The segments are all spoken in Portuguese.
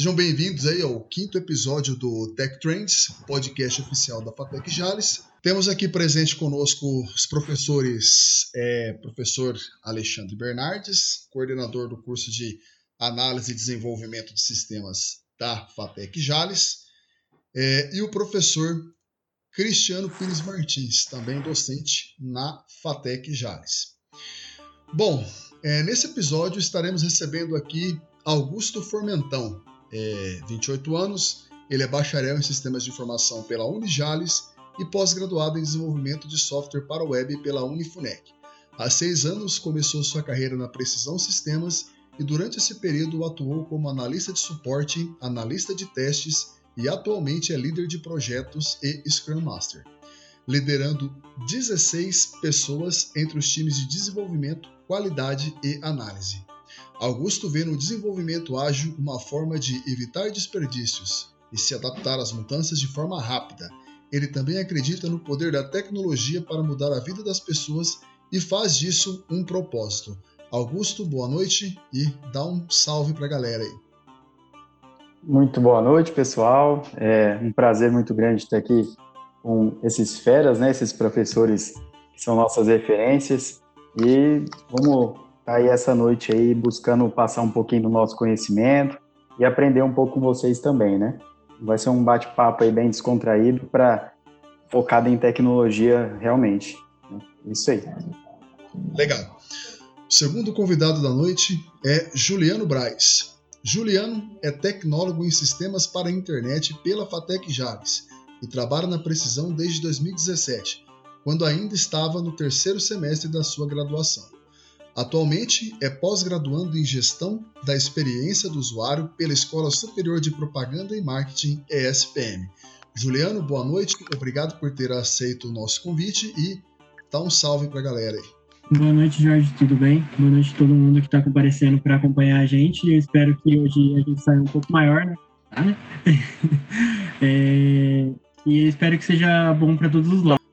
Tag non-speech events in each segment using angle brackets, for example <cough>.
Sejam bem-vindos aí ao quinto episódio do Tech Trends, podcast oficial da Fatec Jales. Temos aqui presente conosco os professores, é, professor Alexandre Bernardes, coordenador do curso de Análise e Desenvolvimento de Sistemas da Fatec Jales, é, e o professor Cristiano Pires Martins, também docente na Fatec Jales. Bom, é, nesse episódio estaremos recebendo aqui Augusto Formentão, é, 28 anos, ele é bacharel em Sistemas de Informação pela Unijales e pós-graduado em Desenvolvimento de Software para Web pela Unifunec. Há seis anos começou sua carreira na Precisão Sistemas e durante esse período atuou como analista de suporte, analista de testes e atualmente é líder de projetos e Scrum Master, liderando 16 pessoas entre os times de desenvolvimento, qualidade e análise. Augusto vê no desenvolvimento ágil uma forma de evitar desperdícios e se adaptar às mudanças de forma rápida. Ele também acredita no poder da tecnologia para mudar a vida das pessoas e faz disso um propósito. Augusto, boa noite e dá um salve para a galera aí. Muito boa noite, pessoal. É um prazer muito grande estar aqui com esses feras, né, esses professores que são nossas referências. E vamos tá aí essa noite aí buscando passar um pouquinho do nosso conhecimento e aprender um pouco com vocês também, né? Vai ser um bate-papo aí bem descontraído para focado em tecnologia realmente. Né? Isso aí. Legal. O segundo convidado da noite é Juliano Braz. Juliano é tecnólogo em sistemas para a internet pela Fatec Jales e trabalha na Precisão desde 2017, quando ainda estava no terceiro semestre da sua graduação. Atualmente é pós-graduando em Gestão da Experiência do Usuário pela Escola Superior de Propaganda e Marketing ESPM. Juliano, boa noite, obrigado por ter aceito o nosso convite e dá um salve para a galera aí. Boa noite, Jorge, tudo bem? Boa noite a todo mundo que está comparecendo para acompanhar a gente. Eu espero que hoje a gente saia um pouco maior, né? <laughs> é... E espero que seja bom para todos os lados.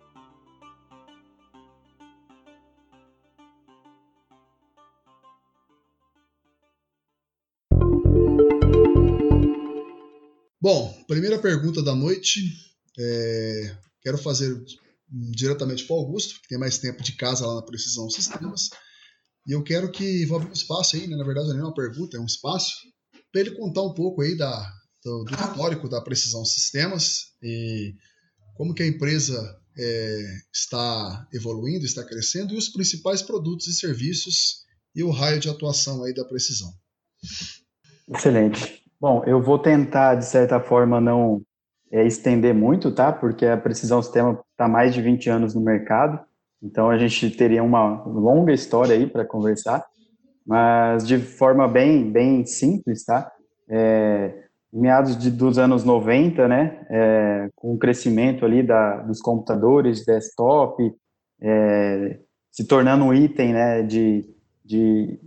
Bom, primeira pergunta da noite. É, quero fazer diretamente para o Augusto, que tem mais tempo de casa lá na Precisão Sistemas. E eu quero que vou abrir um espaço aí, né? na verdade não é uma pergunta, é um espaço, para ele contar um pouco aí da, do, do, histórico da Precisão Sistemas e como que a empresa é, está evoluindo, está crescendo e os principais produtos e serviços e o raio de atuação aí da Precisão. Excelente. Bom, eu vou tentar, de certa forma, não é, estender muito, tá? Porque a Precisão Sistema está mais de 20 anos no mercado, então a gente teria uma longa história aí para conversar, mas de forma bem, bem simples, tá? É, meados de, dos anos 90, né, é, com o crescimento ali da, dos computadores, desktop, é, se tornando um item, né, de, de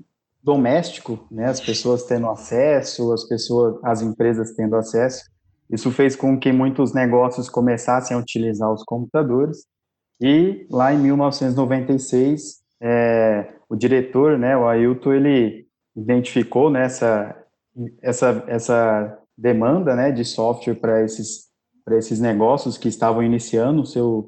doméstico, né, as pessoas tendo acesso, as pessoas, as empresas tendo acesso. Isso fez com que muitos negócios começassem a utilizar os computadores. E lá em 1996, é, o diretor, né, o Ailton, ele identificou nessa né, essa, essa demanda, né, de software para esses para esses negócios que estavam iniciando o seu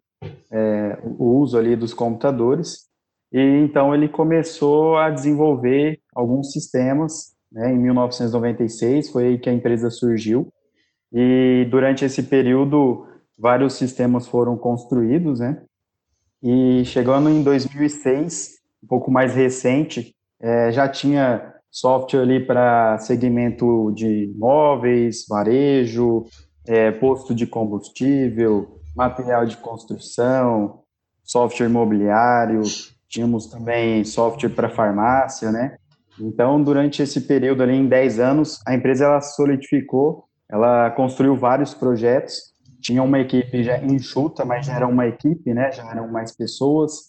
é, o uso ali dos computadores e então ele começou a desenvolver alguns sistemas. Né, em 1996 foi aí que a empresa surgiu. E durante esse período vários sistemas foram construídos, né? E chegando em 2006, um pouco mais recente, é, já tinha software ali para segmento de móveis, varejo, é, posto de combustível, material de construção, software imobiliário, tínhamos também software para farmácia, né? Então, durante esse período ali, em 10 anos, a empresa ela solidificou, ela construiu vários projetos, tinha uma equipe já enxuta, mas já era uma equipe, né? Já eram mais pessoas,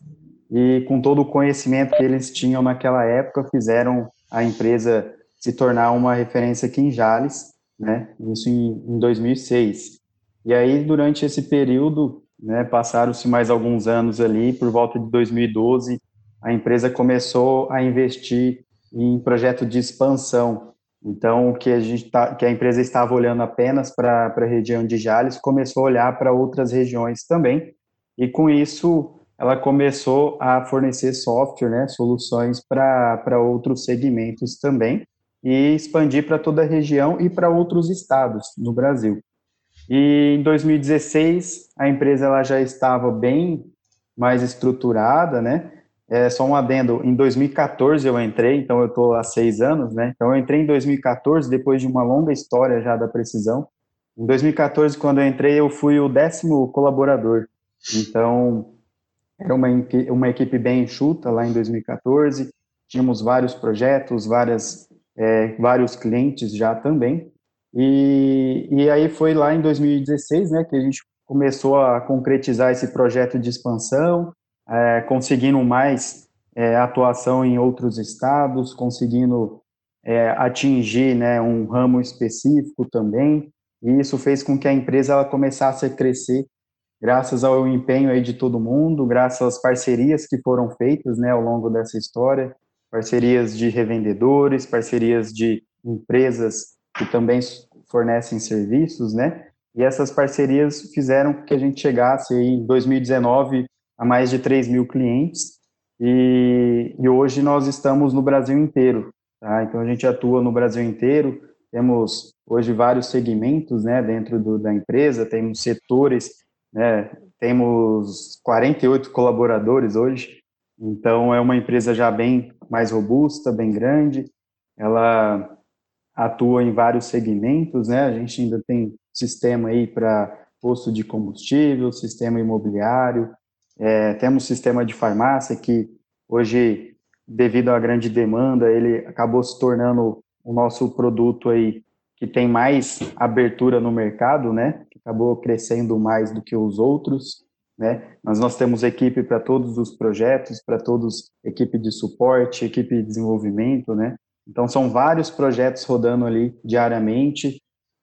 e com todo o conhecimento que eles tinham naquela época, fizeram a empresa se tornar uma referência aqui em Jales, né? Isso em, em 2006. E aí, durante esse período, né? Passaram-se mais alguns anos ali, por volta de 2012, a empresa começou a investir em projeto de expansão. Então, que a gente tá, que a empresa estava olhando apenas para a região de Jales, começou a olhar para outras regiões também. E com isso, ela começou a fornecer software, né, soluções para outros segmentos também e expandir para toda a região e para outros estados no Brasil. E em 2016 a empresa ela já estava bem mais estruturada, né? É, só um adendo, em 2014 eu entrei, então eu estou há seis anos, né? Então eu entrei em 2014, depois de uma longa história já da precisão. Em 2014, quando eu entrei, eu fui o décimo colaborador. Então, era uma, uma equipe bem enxuta lá em 2014, tínhamos vários projetos, várias, é, vários clientes já também. E, e aí foi lá em 2016, né, que a gente começou a concretizar esse projeto de expansão, é, conseguindo mais é, atuação em outros estados, conseguindo é, atingir né, um ramo específico também, e isso fez com que a empresa ela começasse a crescer graças ao empenho aí de todo mundo, graças às parcerias que foram feitas né, ao longo dessa história, parcerias de revendedores, parcerias de empresas que também fornecem serviços, né? E essas parcerias fizeram que a gente chegasse aí em 2019 a mais de 3 mil clientes. E, e hoje nós estamos no Brasil inteiro, tá? Então a gente atua no Brasil inteiro, temos hoje vários segmentos, né, dentro do, da empresa, temos setores, né, temos 48 colaboradores hoje, então é uma empresa já bem mais robusta, bem grande, ela atua em vários segmentos, né? A gente ainda tem sistema aí para posto de combustível, sistema imobiliário, é, temos sistema de farmácia que hoje, devido à grande demanda, ele acabou se tornando o nosso produto aí que tem mais abertura no mercado, né? Acabou crescendo mais do que os outros, né? Mas nós temos equipe para todos os projetos, para todos equipe de suporte, equipe de desenvolvimento, né? Então, são vários projetos rodando ali diariamente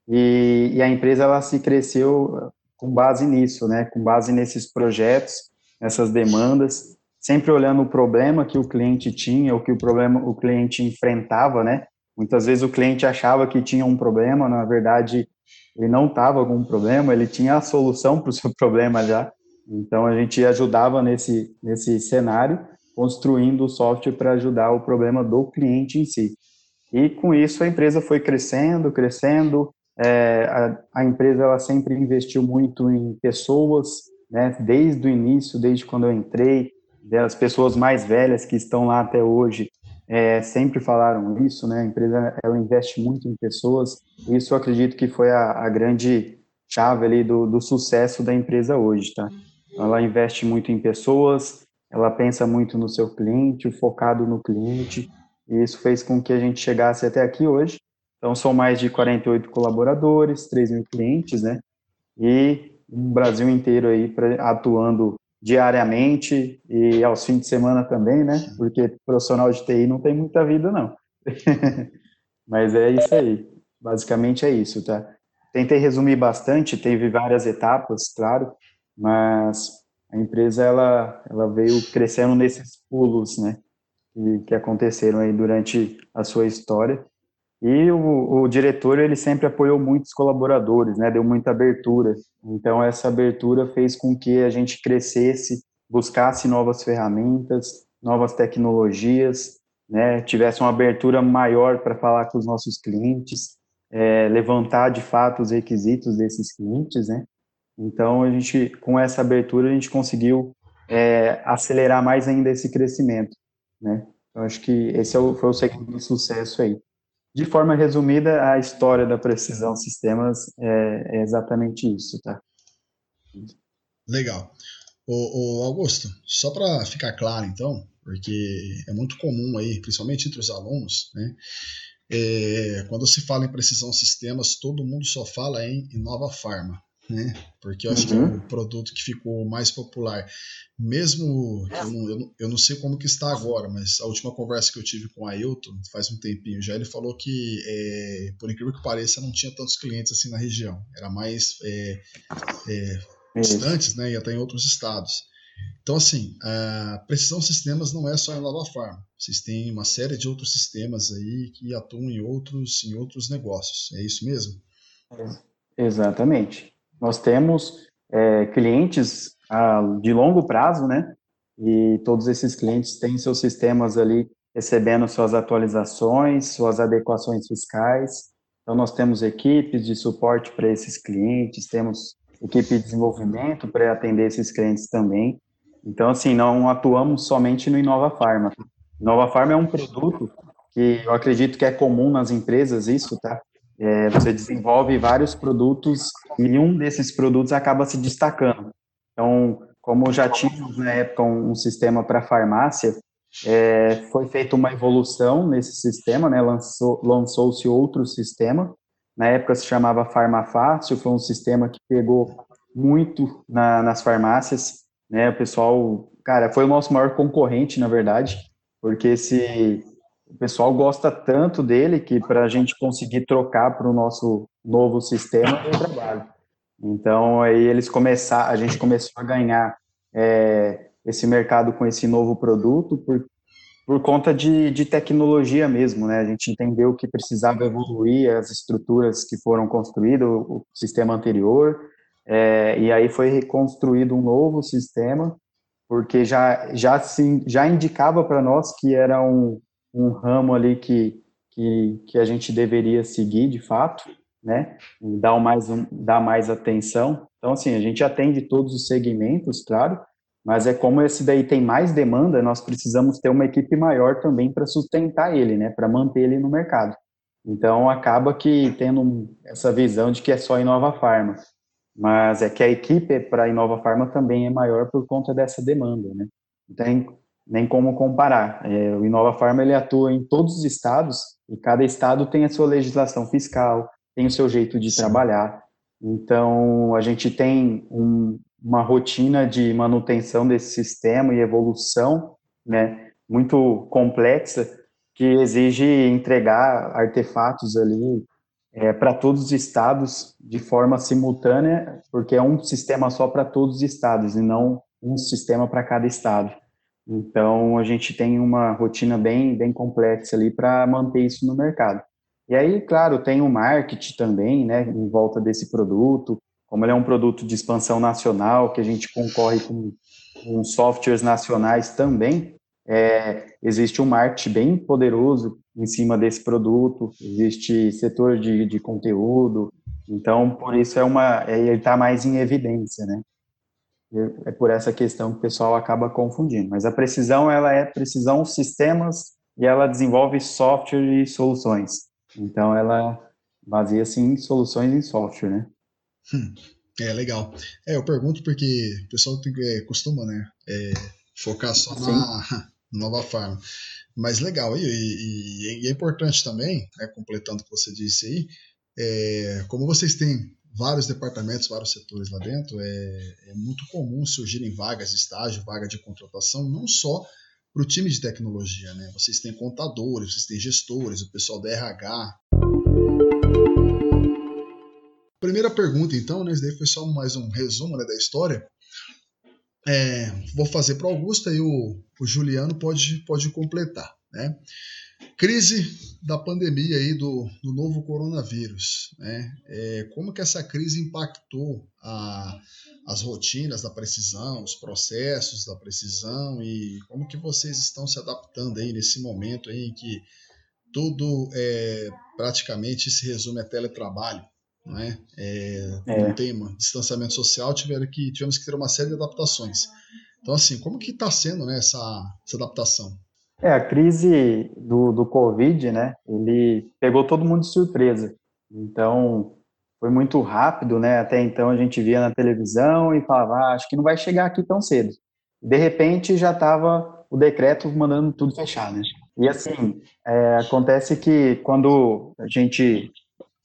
e, e, a empresa ela se cresceu com base nisso, né? Com base nesses projetos, nessas demandas, sempre olhando o problema que o cliente tinha, o que o problema o cliente enfrentava, né? Muitas vezes o cliente achava que tinha um problema, na verdade ele não estava com um problema, ele tinha a solução para o seu <laughs> problema já. Então a gente ajudava nesse nesse cenário construindo o software para ajudar o problema do cliente em si. E com isso a empresa foi crescendo, crescendo. É, a, a, empresa ela sempre investiu muito em pessoas, né? Desde o início, desde quando eu entrei, as pessoas mais velhas que estão lá até hoje é, sempre falaram isso, né? A empresa ela investe muito em pessoas. Isso eu acredito que foi a, a grande chave ali do, do sucesso da empresa hoje, tá? Ela investe muito em pessoas, ela pensa muito no seu cliente, focado no cliente, e isso fez com que a gente chegasse até aqui hoje. Então, são mais de 48 colaboradores, 3 mil clientes, né? E um Brasil inteiro aí atuando diariamente e aos fins de semana também, né? Porque profissional de TI não tem muita vida, não. <laughs> Mas é isso aí. Basicamente é isso, tá? Tentei resumir bastante, teve várias etapas, claro, mas a empresa ela, ela veio crescendo nesses pulos, né, que, que aconteceram aí durante a sua história. E o, o, diretor ele sempre apoiou muitos colaboradores, né, deu muita abertura. Então essa abertura fez com que a gente crescesse, buscasse novas ferramentas, novas tecnologias, né, tivesse uma abertura maior para falar com os nossos clientes, é, levantar de fato os requisitos desses clientes, né, então, a gente, com essa abertura, a gente conseguiu é, acelerar mais ainda esse crescimento, né? Eu acho que esse é o, foi o segredo do sucesso aí. De forma resumida, a história da Precisão Sistemas é, é exatamente isso, tá? Legal. O, Augusto, só para ficar claro, então, porque é muito comum aí, principalmente entre os alunos, né? É, quando se fala em precisão sistemas, todo mundo só fala em, em nova farma né? Porque eu acho uhum. que é uhum. o produto que ficou mais popular. Mesmo que eu não, eu, não, eu não sei como que está agora, mas a última conversa que eu tive com o Ailton, faz um tempinho já, ele falou que, é, por incrível que pareça, não tinha tantos clientes assim na região. Era mais é, é, distantes, né, e até em outros estados. Então, assim, a Precisão Sistemas não é só em Nova Farm. Vocês têm uma série de outros sistemas aí que atuam em outros, em outros negócios. É isso mesmo? Exatamente. Nós temos é, clientes ah, de longo prazo, né? E todos esses clientes têm seus sistemas ali recebendo suas atualizações, suas adequações fiscais. Então, nós temos equipes de suporte para esses clientes, temos equipe de desenvolvimento para atender esses clientes também. Então, assim, não atuamos somente no Inova Farma. Inova Farma é um produto que eu acredito que é comum nas empresas, isso, tá? É, você desenvolve vários produtos e um desses produtos acaba se destacando. Então, como já tínhamos na época um, um sistema para farmácia, é, foi feita uma evolução nesse sistema, né? Lançou, lançou-se outro sistema. Na época se chamava Farmafácil, foi um sistema que pegou muito na, nas farmácias, né? O pessoal, cara, foi o nosso maior concorrente, na verdade, porque esse o pessoal gosta tanto dele que para a gente conseguir trocar para o nosso novo sistema é trabalho. Então aí eles começaram, a gente começou a ganhar é, esse mercado com esse novo produto por, por conta de, de tecnologia mesmo, né? A gente entendeu que precisava evoluir as estruturas que foram construídas, o, o sistema anterior, é, e aí foi reconstruído um novo sistema, porque já, já, se, já indicava para nós que era um, um ramo ali que, que, que a gente deveria seguir de fato, né? Dar mais, um, dar mais atenção. Então, assim, a gente atende todos os segmentos, claro, mas é como esse daí tem mais demanda, nós precisamos ter uma equipe maior também para sustentar ele, né? Para manter ele no mercado. Então, acaba que tendo essa visão de que é só Inova Farma. Mas é que a equipe para Inova Farma também é maior por conta dessa demanda, né? Então, nem como comparar. É, o Inova Farma ele atua em todos os estados e cada estado tem a sua legislação fiscal, tem o seu jeito de Sim. trabalhar. Então, a gente tem um, uma rotina de manutenção desse sistema e evolução né, muito complexa que exige entregar artefatos ali é, para todos os estados de forma simultânea, porque é um sistema só para todos os estados e não um sistema para cada estado. Então, a gente tem uma rotina bem, bem complexa ali para manter isso no mercado. E aí, claro, tem o marketing também, né, em volta desse produto, como ele é um produto de expansão nacional, que a gente concorre com, com softwares nacionais também, é, existe um marketing bem poderoso em cima desse produto, existe setor de, de conteúdo, então por isso é uma, é, ele está mais em evidência, né? É por essa questão que o pessoal acaba confundindo. Mas a precisão, ela é precisão sistemas e ela desenvolve software e soluções. Então, ela baseia-se em soluções em software, né? Hum, é, legal. É, eu pergunto porque o pessoal tem, é, costuma, né, é, focar só na <laughs> nova farm. Mas legal, e, e, e, é importante também, né, completando o que você disse aí, é, como vocês têm vários departamentos, vários setores lá dentro, é, é muito comum surgirem vagas de estágio, vaga de contratação, não só para o time de tecnologia, né? Vocês têm contadores, vocês têm gestores, o pessoal da RH. Primeira pergunta, então, né? Esse daí foi só mais um resumo né, da história. É, vou fazer para o Augusto e o, o Juliano pode, pode completar, né? Crise da pandemia aí do, do novo coronavírus, né? É, como que essa crise impactou a, as rotinas da precisão, os processos da precisão e como que vocês estão se adaptando aí nesse momento aí em que tudo é, praticamente se resume a teletrabalho, não é? É, é. Um tema, distanciamento social, tiveram que, tivemos que ter uma série de adaptações. Então, assim, como que está sendo né, essa, essa adaptação? É, a crise do, do Covid, né, ele pegou todo mundo de surpresa. Então, foi muito rápido, né? Até então a gente via na televisão e falava, ah, acho que não vai chegar aqui tão cedo. De repente já estava o decreto mandando tudo fechar, né? E assim, é, acontece que quando a gente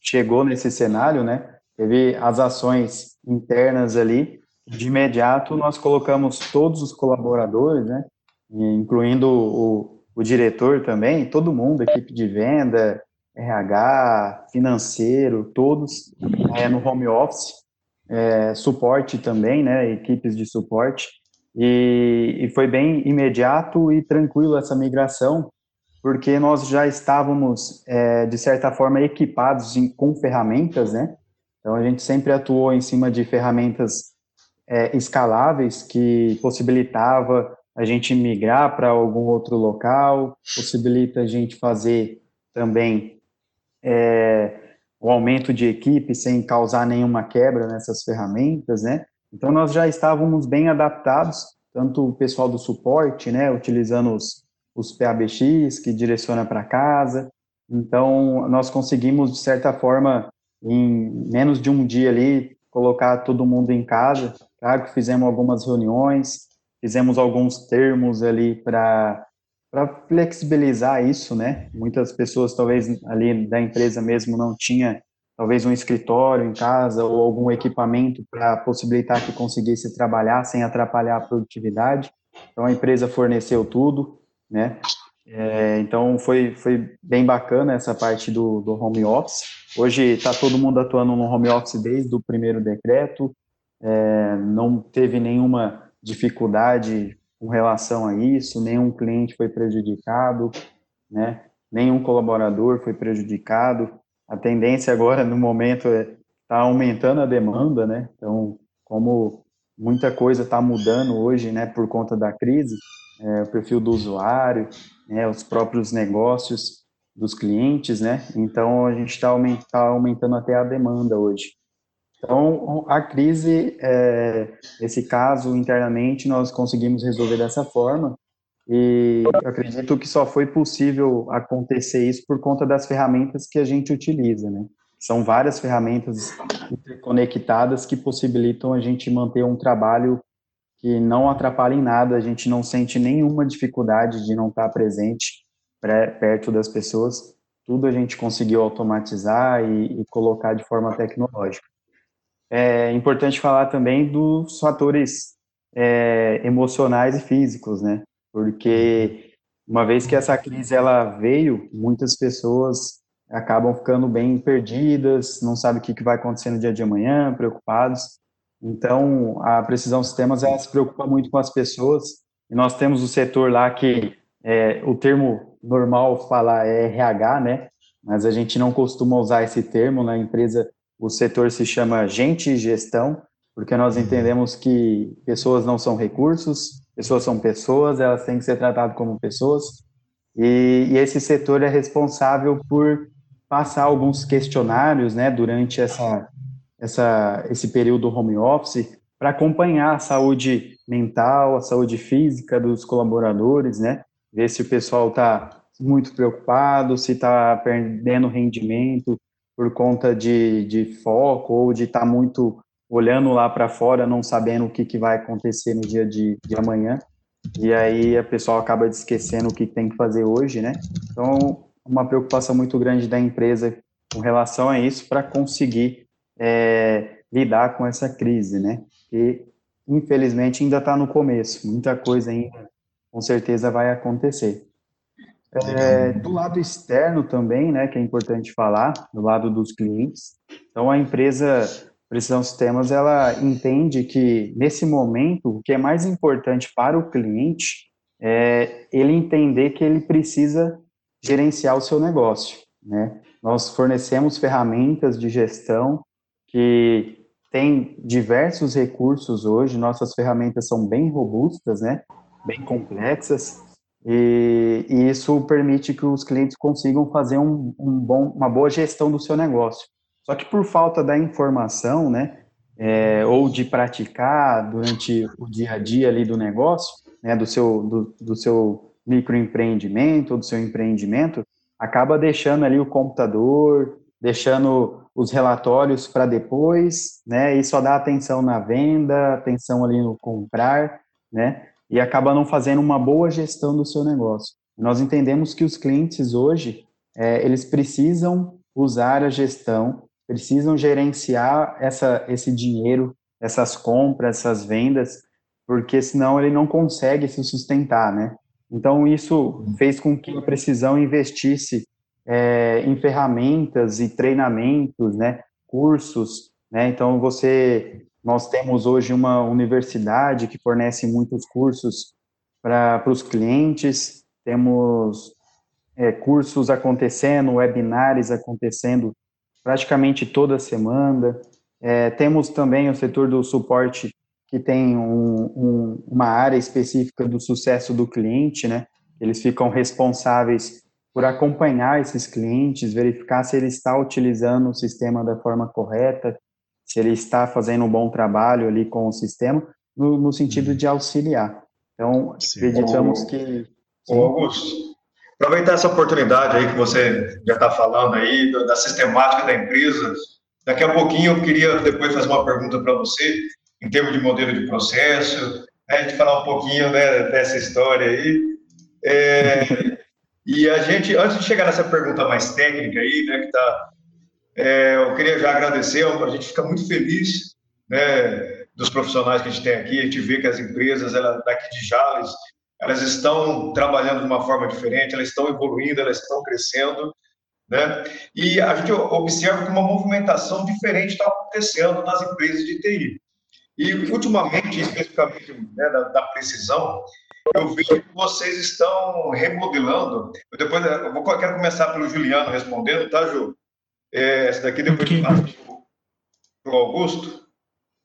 chegou nesse cenário, né? Teve as ações internas ali, de imediato nós colocamos todos os colaboradores, né? Incluindo o, o diretor também, todo mundo, equipe de venda, RH, financeiro, todos é, no home office. é, suporte também, né, equipes de suporte, e, e foi bem imediato e tranquilo essa migração, porque nós já estávamos, é, de certa forma, equipados em, com ferramentas, né? Então, a gente sempre atuou em cima de ferramentas é, escaláveis que possibilitava a gente migrar para algum outro local, possibilita a gente fazer também é, o aumento de equipe sem causar nenhuma quebra nessas ferramentas, né? Então, nós já estávamos bem adaptados, tanto o pessoal do suporte, né, utilizando os, os PABX, que direciona para casa. Então, nós conseguimos, de certa forma, em menos de um dia ali, colocar todo mundo em casa. Claro que fizemos algumas reuniões, fizemos alguns termos ali para para flexibilizar isso, né? Muitas pessoas, talvez ali da empresa mesmo, não tinha talvez um escritório em casa ou algum equipamento para possibilitar que conseguisse trabalhar sem atrapalhar a produtividade. Então a empresa forneceu tudo, né? É, então foi, foi bem bacana essa parte do, do home office. Hoje está todo mundo atuando no home office desde o primeiro decreto, é, não teve nenhuma dificuldade com relação a isso, nenhum cliente foi prejudicado, né? nenhum colaborador foi prejudicado. A tendência agora, no momento, é tá aumentando a demanda, né? Então, como muita coisa está mudando hoje, né, por conta da crise, é, o perfil do usuário, né, os próprios negócios dos clientes, né? Então a gente está tá aumentando até a demanda hoje. Então a crise, é, esse caso internamente nós conseguimos resolver dessa forma e acredito que só foi possível acontecer isso por conta das ferramentas que a gente utiliza, né? São várias ferramentas conectadas que possibilitam a gente manter um trabalho que não atrapalha em nada, a gente não sente nenhuma dificuldade de não estar presente perto das pessoas, tudo a gente conseguiu automatizar e, e colocar de forma tecnológica. É importante falar também dos fatores é, emocionais e físicos, né? Porque uma vez que essa crise ela veio, muitas pessoas acabam ficando bem perdidas, não sabem o que vai acontecer no dia de amanhã, preocupados. Então, a Precisão Sistemas ela se preocupa muito com as pessoas. E nós temos o setor lá que é, o termo normal falar é RH, né? Mas a gente não costuma usar esse termo na empresa. O setor se chama gente e gestão, porque nós uhum. entendemos que pessoas não são recursos, pessoas são pessoas, elas têm que ser tratadas como pessoas. E, e esse setor é responsável por passar alguns questionários, né, durante essa essa, esse período home office para acompanhar a saúde mental, a saúde física dos colaboradores, né? Ver se o pessoal está muito preocupado, se está perdendo rendimento por conta de, de foco ou de estar tá muito olhando lá para fora, não sabendo o que, que vai acontecer no dia de, de amanhã. E aí a pessoa acaba esquecendo o que tem que fazer hoje, né? Então, uma preocupação muito grande da empresa com relação a isso para conseguir é, lidar com essa crise, né? Que infelizmente ainda está no começo, muita coisa ainda com certeza vai acontecer. É, do lado externo também, né, que é importante falar, do lado dos clientes. Então a empresa Precisão Sistemas ela entende que nesse momento o que é mais importante para o cliente é ele entender que ele precisa gerenciar o seu negócio, né? Nós fornecemos ferramentas de gestão que tem diversos recursos hoje, nossas ferramentas são bem robustas, né? bem complexas, e, e isso permite que os clientes consigam fazer um, um, bom, uma boa gestão do seu negócio. Só que por falta da informação, né, é, ou de praticar durante o dia a dia ali do negócio, né, do seu, do, do seu microempreendimento ou do seu empreendimento, acaba deixando ali o computador, deixando os relatórios para depois, né? E só dá atenção na venda, atenção ali no comprar, né? E acaba não fazendo uma boa gestão do seu negócio. Nós entendemos que os clientes hoje é, eles precisam usar a gestão, precisam gerenciar essa, esse dinheiro, essas compras, essas vendas, porque senão ele não consegue se sustentar, né? Então isso fez com que a Precisão investisse é, em ferramentas e treinamentos, né, cursos Né? Então, você, nós temos hoje uma universidade que fornece muitos cursos para os clientes, temos é, cursos acontecendo, webinars acontecendo praticamente toda semana. É, temos também o setor do suporte que tem um, um, uma área específica do sucesso do cliente, né? Eles ficam responsáveis por acompanhar esses clientes, verificar se ele está utilizando o sistema da forma correta, se ele está fazendo um bom trabalho ali com o sistema, no, no sentido uhum. de auxiliar. Então, Sim. acreditamos que. Ô, Augusto, aproveitar essa oportunidade aí que você já está falando aí, da sistemática da empresa. Daqui a pouquinho eu queria depois fazer uma pergunta para você, em termos de modelo de processo, né, a gente falar um pouquinho né, dessa história aí. É, <laughs> e a gente, antes de chegar nessa pergunta mais técnica aí, né, que tá, é, eu queria já agradecer, a gente fica muito feliz, né, dos profissionais que a gente tem aqui, a gente vê que as empresas ela, daqui de Jales, elas estão trabalhando de uma forma diferente, elas estão evoluindo, elas estão crescendo, né? E a gente observa que uma movimentação diferente está acontecendo nas empresas de TI. E, ultimamente, especificamente né, da, da precisão, eu vejo que vocês estão remodelando. Eu depois eu vou, quero começar pelo Juliano respondendo, tá, Ju? É, essa daqui depois eu passo para o Augusto,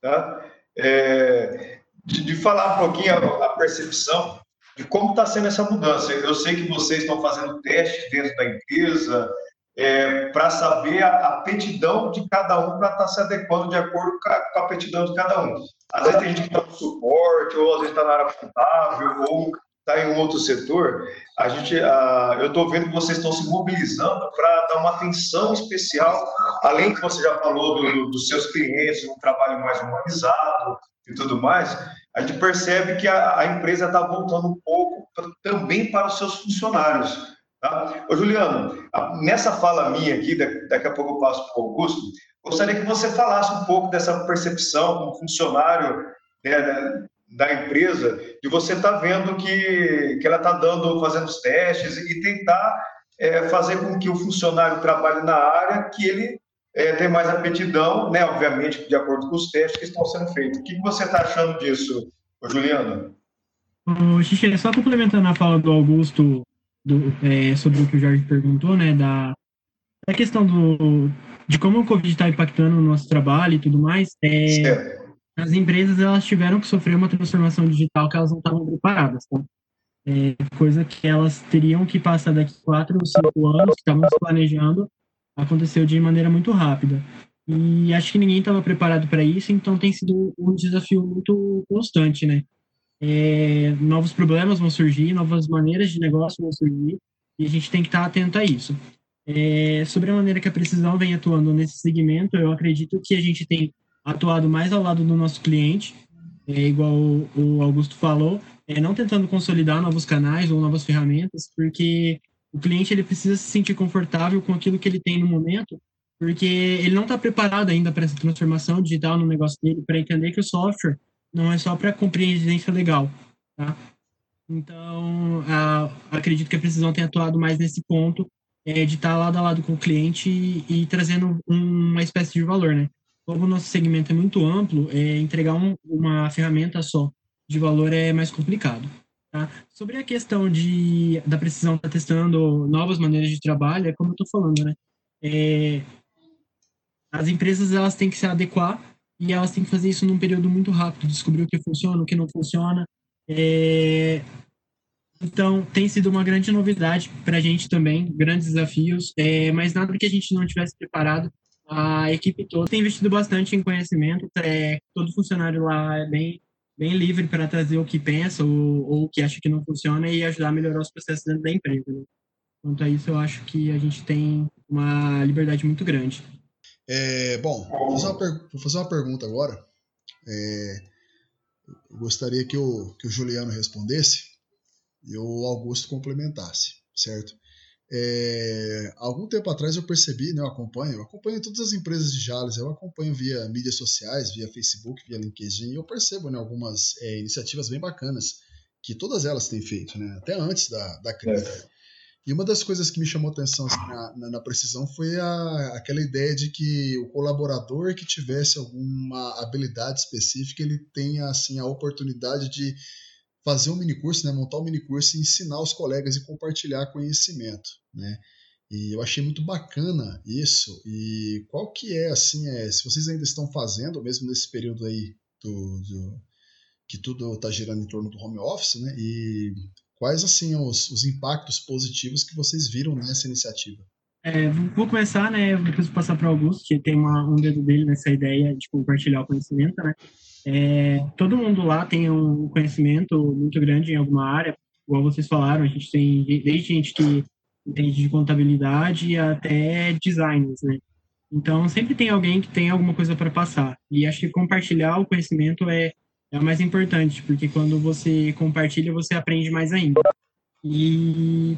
tá? É, de, de, falar um pouquinho a, a percepção de como está sendo essa mudança. Eu sei que vocês estão fazendo testes dentro da empresa é, para saber a, aptidão de cada um para estar tá se adequando de acordo com a, com a aptidão de cada um. Às vezes tem gente que está no suporte, ou às vezes está na área contábil, ou está em um outro setor. A gente, a, eu estou vendo que vocês estão se mobilizando para dar uma atenção especial, além que você já falou do, do, dos seus clientes, um trabalho mais humanizado e tudo mais. A gente percebe que a, a empresa está voltando um pouco pra, também para os seus funcionários. Tá? Ô, Juliano, nessa fala minha aqui, daqui a pouco eu passo para o Augusto, Gostaria que você falasse um pouco dessa percepção como funcionário né, da empresa, de você estar tá vendo que, que ela está dando, fazendo os testes e tentar é, fazer com que o funcionário trabalhe na área que ele é, tem mais aptidão, né, obviamente, de acordo com os testes que estão sendo feitos. O que você está achando disso, Juliano? O Xixi, só complementando a fala do Augusto do, é, sobre o que o Jorge perguntou, né, da, da questão do, de como o Covid está impactando o nosso trabalho e tudo mais, é, as empresas elas tiveram que sofrer uma transformação digital que elas não estavam preparadas, tá? É, coisa que elas teriam que passar daqui quatro ou cinco anos, que estavam se planejando, aconteceu de maneira muito rápida. E acho que ninguém estava preparado para isso, então tem sido um desafio muito constante, né? É, novos problemas vão surgir, novas maneiras de negócio vão surgir, e a gente tem que estar atento a isso. É, sobre a maneira que a precisão vem atuando nesse segmento, eu acredito que a gente tem atuado mais ao lado do nosso cliente, é, igual o Augusto falou, é, não tentando consolidar novos canais ou novas ferramentas, porque o cliente ele precisa se sentir confortável com aquilo que ele tem no momento, porque ele não está preparado ainda para essa transformação digital no negócio dele, para entender que o software não é só para compreendência legal, tá? Então, a, acredito que a precisão tem atuado mais nesse ponto é, de estar lado a lado com o cliente e, e trazendo uma espécie de valor, né? Como o nosso segmento é muito amplo, é, entregar um, uma ferramenta só de valor é mais complicado. Tá? Sobre a questão de, da precisão estar tá testando novas maneiras de trabalho, é como eu estou falando, né? É, as empresas elas têm que se adequar e elas têm que fazer isso num período muito rápido, descobrir o que funciona, o que não funciona. É, então, tem sido uma grande novidade para a gente também, grandes desafios, é, mas nada que a gente não tivesse preparado. A equipe toda tem investido bastante em conhecimento, é, todo funcionário lá é bem, bem livre para trazer o que pensa ou, ou, o que acha que não funciona e ajudar a melhorar os processos dentro da empresa. Né? Quanto a isso, eu acho que a gente tem uma liberdade muito grande. É, bom, vou fazer, uma, vou fazer uma pergunta agora. É, eu gostaria que o, que o Juliano respondesse e o Augusto complementasse, certo? É, algum tempo atrás eu percebi, né, eu acompanho, eu acompanho todas as empresas de Jales, eu acompanho via mídias sociais, via Facebook, via LinkedIn, e eu percebo né, algumas é, iniciativas bem bacanas que todas elas têm feito, né, até antes da, da crise. É. E uma das coisas que me chamou atenção assim, na, na, na, precisão foi a, aquela ideia de que o colaborador que tivesse alguma habilidade específica, ele tenha assim a oportunidade de fazer um minicurso, né, montar um minicurso e ensinar os colegas e compartilhar conhecimento, né? E eu achei muito bacana isso. E qual que é, assim, é, se vocês ainda estão fazendo, mesmo nesse período aí do, do que tudo está girando em torno do home office, né? E quais, assim, os, os impactos positivos que vocês viram nessa iniciativa? É, vou começar, né? Vou passar para o Augusto, que tem uma, um dedo dele nessa ideia de compartilhar o conhecimento, né? É, todo mundo lá tem um conhecimento muito grande em alguma área, igual vocês falaram, a gente tem desde gente que entende de contabilidade até designers, né? Então, sempre tem alguém que tem alguma coisa para passar. E acho que compartilhar o conhecimento é, é o mais importante, porque quando você compartilha, você aprende mais ainda. E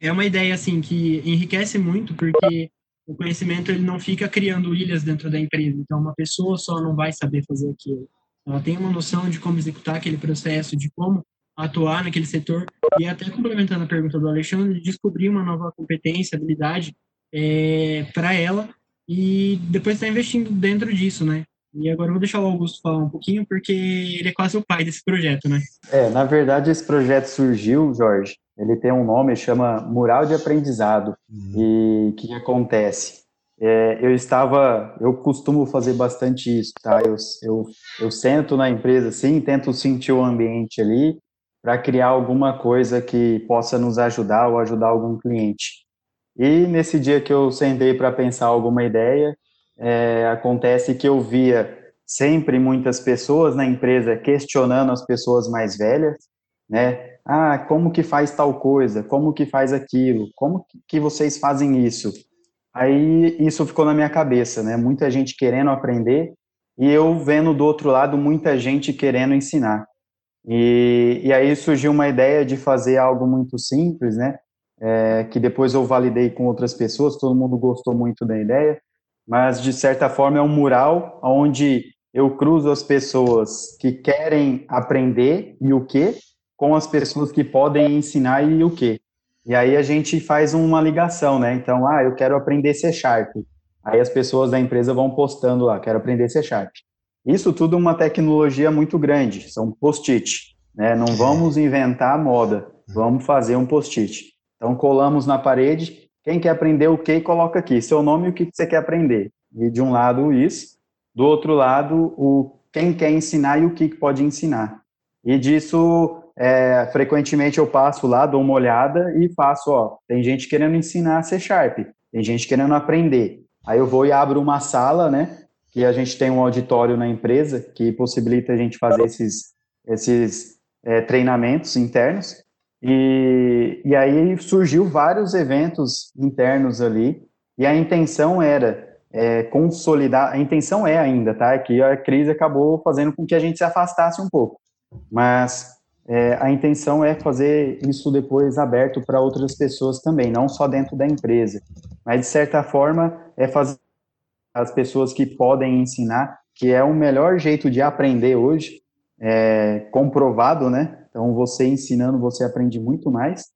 é uma ideia, assim, que enriquece muito, porque o conhecimento ele não fica criando ilhas dentro da empresa. Então, uma pessoa só não vai saber fazer aquilo. Ela tem uma noção de como executar aquele processo, de como atuar naquele setor. E até complementando a pergunta do Alexandre, descobrir uma nova competência, habilidade é, para ela e depois estar tá investindo dentro disso, né? E agora eu vou deixar o Augusto falar um pouquinho, porque ele é quase o pai desse projeto, né? É, na verdade, esse projeto surgiu, Jorge, ele tem um nome, chama Mural de Aprendizado. Uhum. E o que acontece? É, eu estava, eu costumo fazer bastante isso, tá? Eu, eu, eu sento na empresa assim, tento sentir o ambiente ali, para criar alguma coisa que possa nos ajudar ou ajudar algum cliente. E nesse dia que eu sentei para pensar alguma ideia, é, acontece que eu via sempre muitas pessoas na empresa questionando as pessoas mais velhas, né? Ah, como que faz tal coisa? Como que faz aquilo? Como que vocês fazem isso? Aí isso ficou na minha cabeça, né? Muita gente querendo aprender e eu vendo do outro lado muita gente querendo ensinar. E, e aí surgiu uma ideia de fazer algo muito simples, né? É, que depois eu validei com outras pessoas, todo mundo gostou muito da ideia, mas de certa forma é um mural onde eu cruzo as pessoas que querem aprender e o que, com as pessoas que podem ensinar e o que. E aí a gente faz uma ligação, né? Então, ah, eu quero aprender C Sharp. Aí as pessoas da empresa vão postando lá, quero aprender C Sharp. Isso tudo é uma tecnologia muito grande, são post-it. Né? Não vamos inventar moda, vamos fazer um post-it. Então, colamos na parede, quem quer aprender o que, coloca aqui, seu nome e o que você quer aprender. E de um lado isso, do outro lado, o quem quer ensinar e o que pode ensinar. E disso, é, frequentemente eu passo lá, dou uma olhada e faço, ó, tem gente querendo ensinar C Sharp, tem gente querendo aprender. Aí eu vou e abro uma sala, né, que a gente tem um auditório na empresa que possibilita a gente fazer esses, esses é, treinamentos internos. E, e aí surgiu vários eventos internos ali, e a intenção era é, consolidar, a intenção é ainda, tá? É que a crise acabou fazendo com que a gente se afastasse um pouco, mas é, a intenção é fazer isso depois aberto para outras pessoas também, não só dentro da empresa, mas de certa forma é fazer as pessoas que podem ensinar, que é o melhor jeito de aprender hoje, é, comprovado, né? Então, você ensinando, você aprende muito mais.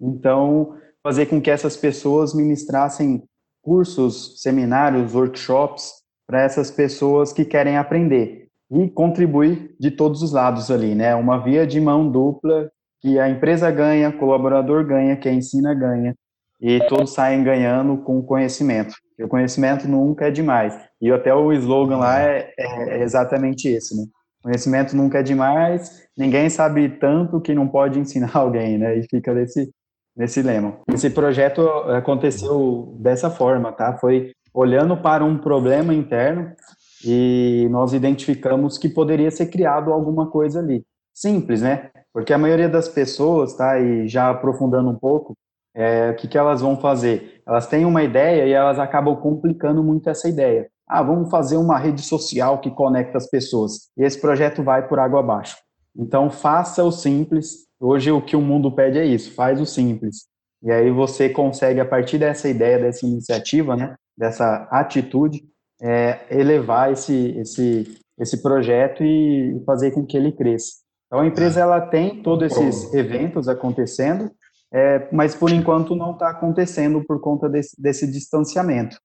Então, fazer com que essas pessoas ministrassem cursos, seminários, workshops para essas pessoas que querem aprender e contribuir de todos os lados ali, né? Uma via de mão dupla que a empresa ganha, o colaborador ganha, quem ensina ganha e todos saem ganhando com conhecimento. o conhecimento nunca é demais. E até o slogan lá é, é, é exatamente esse, né? Conhecimento nunca é demais, ninguém sabe tanto que não pode ensinar <laughs> alguém, né? E fica nesse, nesse lema. Esse projeto aconteceu dessa forma, tá? Foi olhando para um problema interno e nós identificamos que poderia ser criado alguma coisa ali. Simples, né? Porque a maioria das pessoas, tá? E já aprofundando um pouco, é, o que, que elas vão fazer? Elas têm uma ideia e elas acabam complicando muito essa ideia. Ah, vamos fazer uma rede social que conecta as pessoas. E esse projeto vai por água abaixo. Então, faça o simples. Hoje, o que o mundo pede é isso: faz o simples. E aí você consegue, a partir dessa ideia, dessa iniciativa, né, dessa atitude, é, elevar esse, esse, esse projeto e fazer com que ele cresça. Então, a empresa ela tem todos esses eventos acontecendo, é, mas por enquanto não está acontecendo por conta desse, desse distanciamento.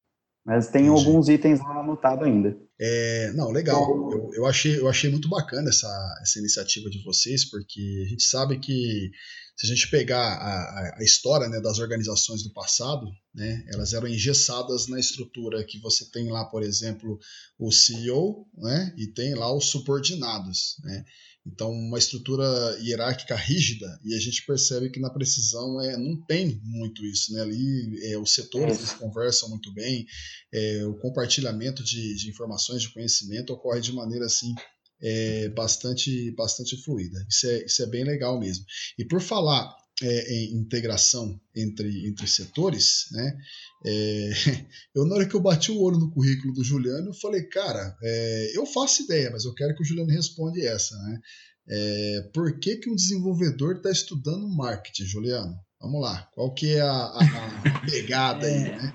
Mas tem Entendi. alguns itens lá anotados ainda. É, não, legal. Eu, eu, achei, eu achei muito bacana essa, essa iniciativa de vocês, porque a gente sabe que se a gente pegar a, a história né, das organizações do passado, né, elas eram engessadas na estrutura que você tem lá, por exemplo, o CEO né, e tem lá os subordinados. Né? Então, uma estrutura hierárquica rígida, e a gente percebe que na precisão é, não tem muito isso. Né? Ali, é, os setores eles conversam muito bem, é, o compartilhamento de, de, informações, de conhecimento ocorre de maneira assim é, bastante, bastante fluida. Isso é, isso é bem legal mesmo. E por falar é, em integração entre, entre setores, né? É, <laughs> eu, na hora que eu bati o olho no currículo do Juliano, eu falei, cara, é, eu faço ideia, mas eu quero que o Juliano responda essa, né? É, por que, que um desenvolvedor está estudando marketing, Juliano? Vamos lá, qual que é a, a, a <laughs> pegada aí, é, né?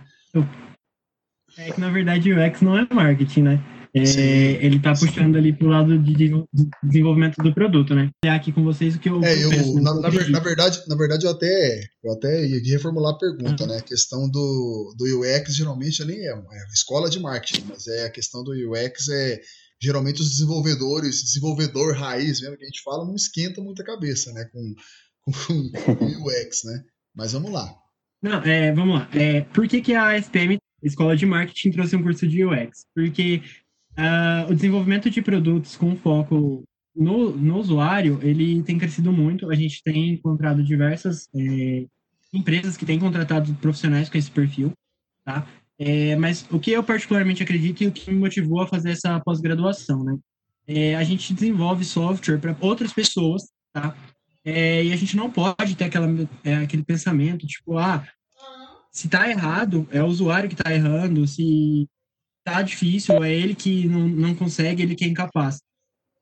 É que, na verdade, o UX não é marketing, né? É, ele está puxando ali para o lado de desenvolvimento do produto, né? É aqui com vocês o que eu, é, eu, penso, na, na, na, verdade, na verdade eu até eu até ia reformular a pergunta, né? A questão do, do UX geralmente ali é, é escola de marketing, mas é a questão do UX é geralmente os desenvolvedores, desenvolvedor raiz mesmo que a gente fala, não esquenta muita cabeça, né? Com, <laughs> com, com UX, né? Mas vamos lá. Não, é, vamos lá. É, por que, que a SPM, Escola de Marketing, trouxe um curso de UX? Porque Uh, o desenvolvimento de produtos com foco no, no usuário, ele tem crescido muito. A gente tem encontrado diversas é, empresas que têm contratado profissionais com esse perfil, tá? É, mas o que eu particularmente acredito e o que me motivou a fazer essa pós-graduação, né? É, a gente desenvolve software para outras pessoas, tá? É, e a gente não pode ter aquela, é, aquele pensamento, tipo, ah, se tá errado, é o usuário que tá errando, se tá difícil, é ele que não, não consegue, ele que é incapaz.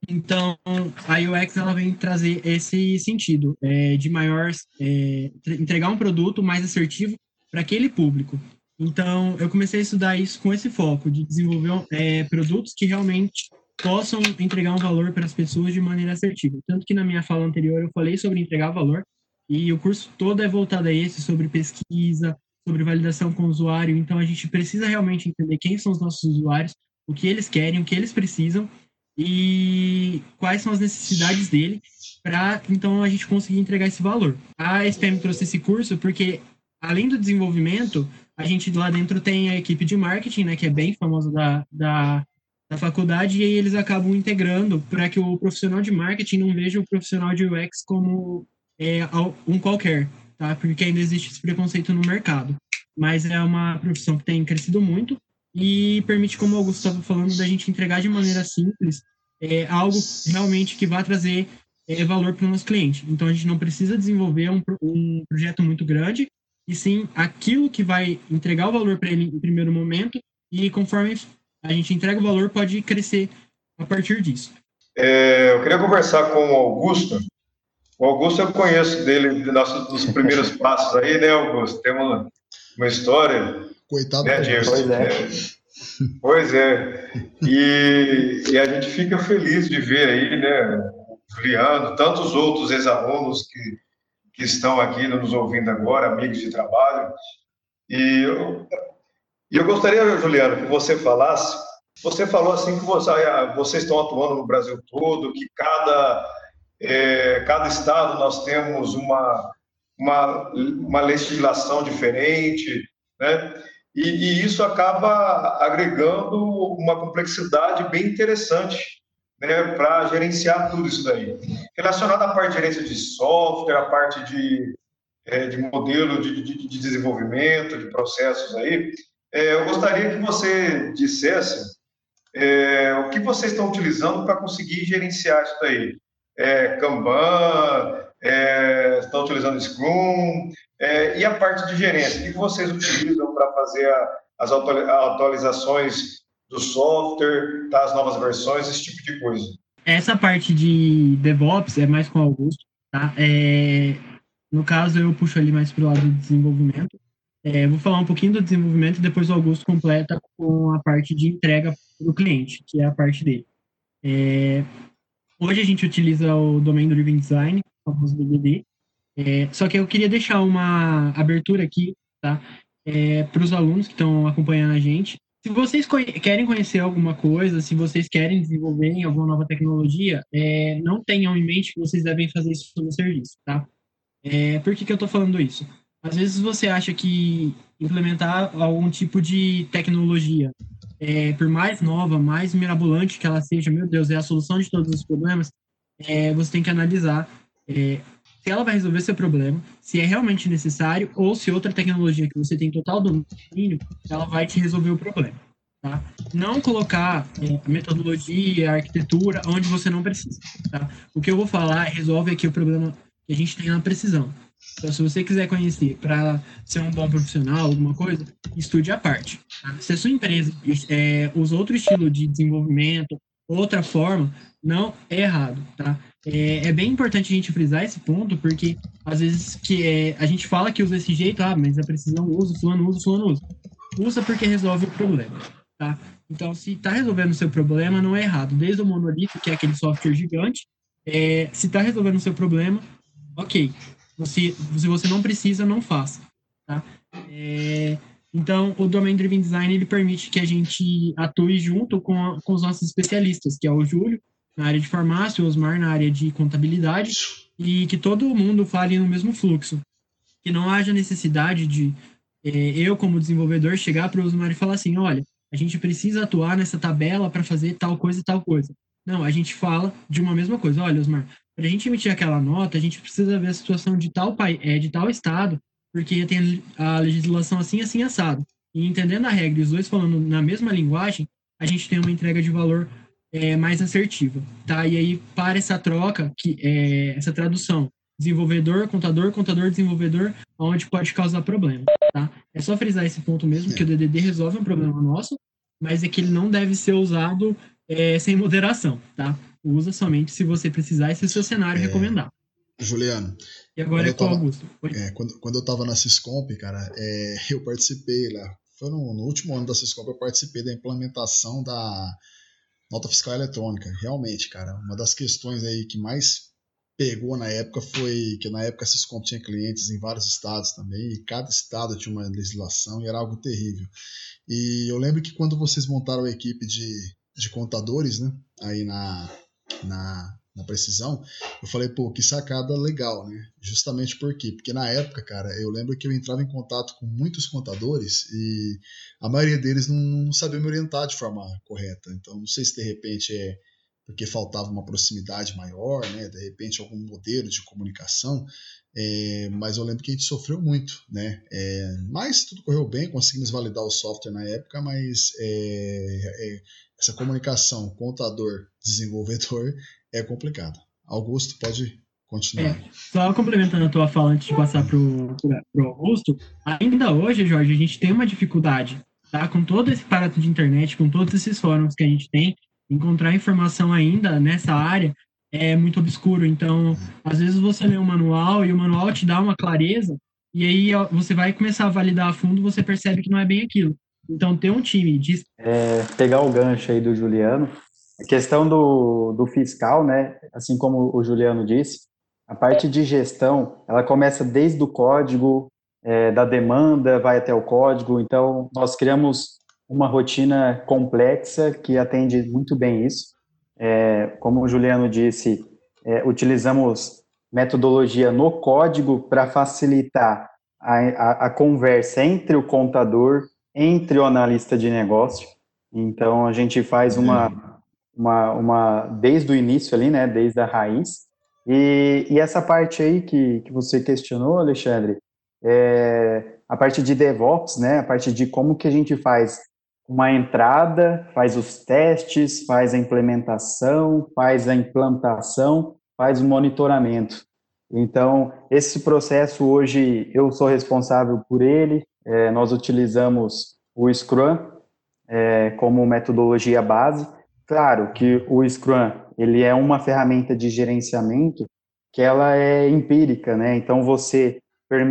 Então, a UX ela vem trazer esse sentido é, de maior é, entregar um produto mais assertivo para aquele público. Então, eu comecei a estudar isso com esse foco de desenvolver é, produtos que realmente possam entregar um valor para as pessoas de maneira assertiva. Tanto que na minha fala anterior eu falei sobre entregar valor e o curso todo é voltado a esse sobre pesquisa, sobre validação com o usuário. Então, a gente precisa realmente entender quem são os nossos usuários, o que eles querem, o que eles precisam e quais são as necessidades dele para então a gente conseguir entregar esse valor. A SPM trouxe esse curso porque além do desenvolvimento, a gente lá dentro tem a equipe de marketing, né, que é bem famosa da, da, da faculdade, e aí eles acabam integrando para que o profissional de marketing não veja o profissional de UX como é, um qualquer, tá? Porque ainda existe esse preconceito no mercado. Mas é uma profissão que tem crescido muito e permite, como o Augusto estava falando, da gente entregar de maneira simples é, algo realmente que vai trazer é, valor para o nosso cliente. Então, a gente não precisa desenvolver um, um projeto muito grande, e sim aquilo que vai entregar o valor para ele em primeiro momento, e conforme a gente entrega o valor, pode crescer a partir disso. É, eu queria conversar com o Augusto o Augusto eu conheço dele nossos, dos primeiros <laughs> passos aí, né, Augusto? Tem uma, uma história. Coitado né, de, pois é. é. Pois é. E, e, a gente fica feliz de ver aí, né, Juliano, tantos outros ex-alunos que, que estão aqui nos ouvindo agora, amigos de trabalho. E eu, e eu gostaria, Juliano, que você falasse. Você falou assim que você, vocês estão atuando no Brasil todo, que cada é, cada estado nós temos uma, uma, uma legislação diferente, né? E, e, isso acaba agregando uma complexidade bem interessante né, para gerenciar tudo isso daí. Relacionado à parte de gerência de software, a parte de, é, de modelo de, de, de, desenvolvimento, de processos aí, é, eu gostaria que você dissesse é, o que vocês estão utilizando para conseguir gerenciar isso daí é, Kanban, é, estão utilizando Scrum, é, e a parte de gerência, o que vocês utilizam para fazer a, as atualizações do software, tá, novas versões, esse tipo de coisa? Essa parte de DevOps é mais com o Augusto, tá? É, no caso, eu puxo ali mais para o lado do desenvolvimento. É, vou falar um pouquinho do desenvolvimento e depois o Augusto completa com a parte de entrega para o cliente, que é a parte dele. É, Hoje a gente utiliza o Domain Driven Design, o famoso DDD, É, só que eu queria deixar uma abertura aqui, tá? É, para os alunos que estão acompanhando a gente. Se vocês conhe querem conhecer alguma coisa, se vocês querem desenvolver alguma nova tecnologia, é, não tenham em mente que vocês devem fazer isso no serviço, tá? É, por que, que eu estou falando isso? Às vezes você acha que implementar algum tipo de tecnologia, é, por mais nova, mais mirabolante que ela seja, meu Deus, é a solução de todos os problemas, é, você tem que analisar é, se ela vai resolver seu problema, se é realmente necessário, ou se outra tecnologia que você tem total domínio, ela vai te resolver o problema. Tá? Não colocar é, metodologia, arquitetura, onde você não precisa. Tá? O que eu vou falar resolve aqui o problema que a gente tem na precisão. Então, se você quiser conhecer para ser um bom profissional, alguma coisa, estude a parte. Tá? Se a sua empresa é, usa outro estilo de desenvolvimento, outra forma, não é errado, tá? É, é, bem importante a gente frisar esse ponto, porque às vezes que é, a gente fala que usa esse jeito, ah, mas a precisão usa, fulano usa, fulano usa. Usa porque resolve o problema, tá? Então, se está resolvendo o seu problema, não é errado. Desde o monolito, que é aquele software gigante, é, se está resolvendo o seu problema, ok. Se você não precisa, não faça. Tá? É, então, o Domain Driven Design ele permite que a gente atue junto com, a, com os nossos especialistas, que é o Júlio, na área de farmácia, o Osmar na área de contabilidade, e que todo mundo fale no mesmo fluxo. Que não haja necessidade de é, eu, como desenvolvedor, chegar para o Osmar e falar assim: olha, a gente precisa atuar nessa tabela para fazer tal coisa e tal coisa. Não, a gente fala de uma mesma coisa. Olha, Osmar, para a gente emitir aquela nota, a gente precisa ver a situação de tal, pai, é, de tal estado, porque tem a legislação assim, assim, assado. E entendendo a regra e os dois falando na mesma linguagem, a gente tem uma entrega de valor é, mais assertiva, tá? E aí, para essa troca, que é, essa tradução, desenvolvedor, contador, contador, desenvolvedor, onde pode causar problema, tá? É só frisar esse ponto mesmo, que o DDD resolve um problema nosso, mas é que ele não deve ser usado é, sem moderação, tá? Usa somente se você precisar e se o seu cenário é, recomendar. Juliano. E agora é com o Augusto. É, quando, quando eu estava na Syscomp, cara, é, eu participei lá. Foi no, no, último ano da Syscomp, eu participei da implementação da nota fiscal eletrônica. Realmente, cara, uma das questões aí que mais pegou na época foi que na época a Syscomp tinha clientes em vários estados também, e cada estado tinha uma legislação e era algo terrível. E eu lembro que quando vocês montaram a equipe de, de contadores, né, aí na, na, na precisão, eu falei, pô, que sacada legal, né? Justamente por quê? Porque na época, cara, eu lembro que eu entrava em contato com muitos contadores e a maioria deles não, não sabia me orientar de forma correta. Então, não sei se de repente é porque faltava uma proximidade maior, né? De repente algum modelo de comunicação, é, mas eu lembro que a gente sofreu muito, né? É, mas tudo correu bem, conseguimos validar o software na época, mas é, é essa comunicaão contador-desenvolvedor é complicada. Augusto, pode continuar. É, só complementando a tua fala antes de passar para o Augusto, ainda hoje, Jorge, a gente tem uma dificuldade, tá? Com todo esse aparato de internet, com todos esses fóruns que a gente tem, encontrar informação ainda nessa área é muito obscuro. Então, às vezes você lê um manual e o manual te dá uma clareza, e aí você vai começar a validar a fundo, você percebe que não é bem aquilo. Então, ter um time de. É, pegar o gancho aí do Juliano, a questão do, do fiscal, né? Assim como o Juliano disse, a parte de gestão, ela começa desde o código, é, da demanda, vai até o código. Então, nós criamos uma rotina complexa que atende muito bem isso. É, como o Juliano disse, é, utilizamos metodologia no código para facilitar a, a, a, conversa entre o contador entre o analista de negócio. Então, a gente faz uma, uma, uma desde o início ali, né, desde a raiz. E, e essa parte aí que, que você questionou, Alexandre, é a parte de DevOps, né, a parte de como que a gente faz uma entrada, faz os testes, faz a implementação, faz a implantação, faz o monitoramento. Então, esse processo hoje eu sou responsável por ele, é, nós utilizamos o Scrum é, como metodologia base. Claro que o Scrum ele é uma ferramenta de gerenciamento que ela é empírica, né? Então você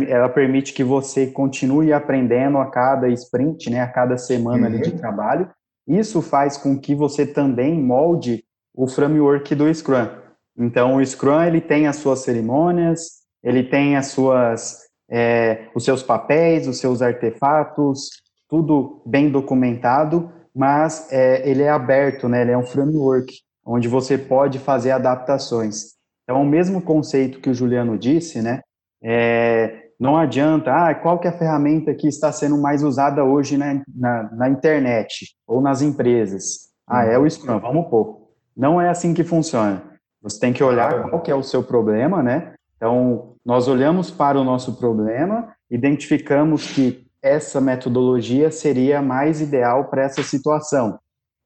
ela permite que você continue aprendendo a cada sprint, né? A cada semana uhum. de trabalho. Isso faz com que você também molde o framework do Scrum. Então o Scrum ele tem as suas cerimônias, ele tem as suas, é, os seus papéis, os seus artefatos, tudo bem documentado, mas é, ele é aberto, né? Ele é um framework onde você pode fazer adaptações. Então, o mesmo conceito que o Juliano disse, né? É, não adianta, ah, qual que é a ferramenta que está sendo mais usada hoje na, na, na internet ou nas empresas? Ah, é o Scrum, vamos pôr. Não é assim que funciona. Você tem que olhar qual que é o seu problema, né? Então, nós olhamos para o nosso problema, identificamos que essa metodologia seria mais ideal para essa situação.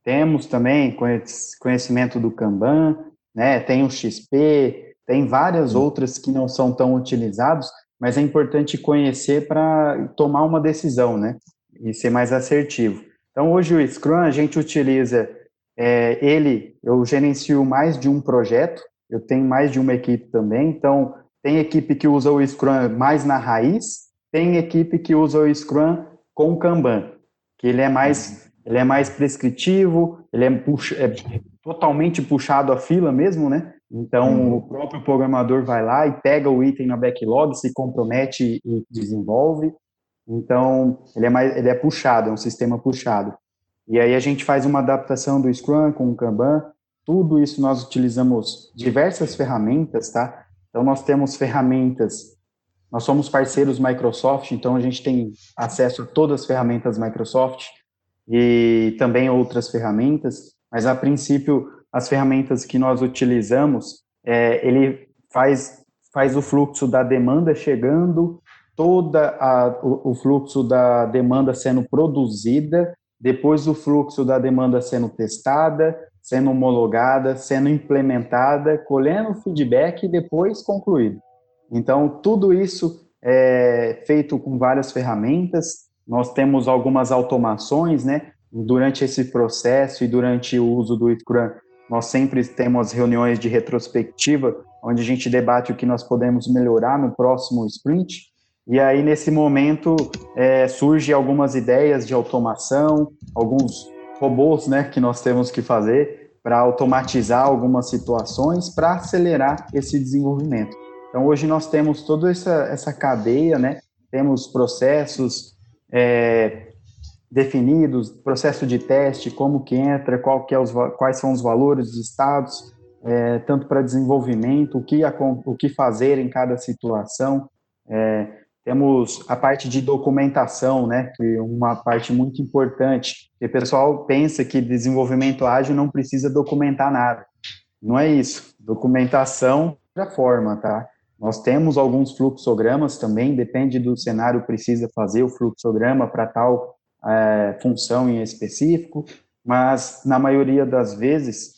Temos também conhecimento do Kanban, né? Tem o XP, tem várias outras que não são tão utilizados, mas é importante conhecer para tomar uma decisão, né? E ser mais assertivo. Então, hoje o Scrum a gente utiliza é, ele, eu gerencio mais de um projeto, eu tenho mais de uma equipe também, então tem equipe que usa o Scrum mais na raiz, tem equipe que usa o Scrum com o Kanban, que ele é mais, ele é mais prescritivo, ele é, puxa, é totalmente puxado a fila mesmo, né? Então, uhum. o próprio programador vai lá e pega o item na backlog, se compromete e desenvolve. Então, ele é, mais, ele é puxado, é um sistema puxado. E aí a gente faz uma adaptação do Scrum com o Kanban. Tudo isso nós utilizamos diversas ferramentas, tá? Então, nós temos ferramentas, nós somos parceiros Microsoft, então a gente tem acesso a todas as ferramentas Microsoft e também outras ferramentas, mas a princípio as ferramentas que nós utilizamos, é, ele faz, faz o fluxo da demanda chegando, toda a, o, o fluxo da demanda sendo produzida, depois o fluxo da demanda sendo testada, sendo homologada, sendo implementada, colhendo feedback e depois concluído. Então, tudo isso é feito com várias ferramentas. Nós temos algumas automações, né? Durante esse processo e durante o uso do Scrum, nós sempre temos reuniões de retrospectiva, onde a gente debate o que nós podemos melhorar no próximo sprint. E aí, nesse momento, é, surge algumas ideias de automação, alguns robôs né, que nós temos que fazer para automatizar algumas situações, para acelerar esse desenvolvimento. Então, hoje nós temos toda essa, essa cadeia, né? temos processos, é, definidos, processo de teste, como que entra, qual que é os, quais são os valores dos estados, é, tanto para desenvolvimento, o que, a, o que fazer em cada situação. É, temos a parte de documentação, né, que é uma parte muito importante, que o pessoal pensa que desenvolvimento ágil não precisa documentar nada. Não é isso. Documentação da forma, tá? Nós temos alguns fluxogramas também, depende do cenário, precisa fazer o fluxograma para tal é, função em específico, mas na maioria das vezes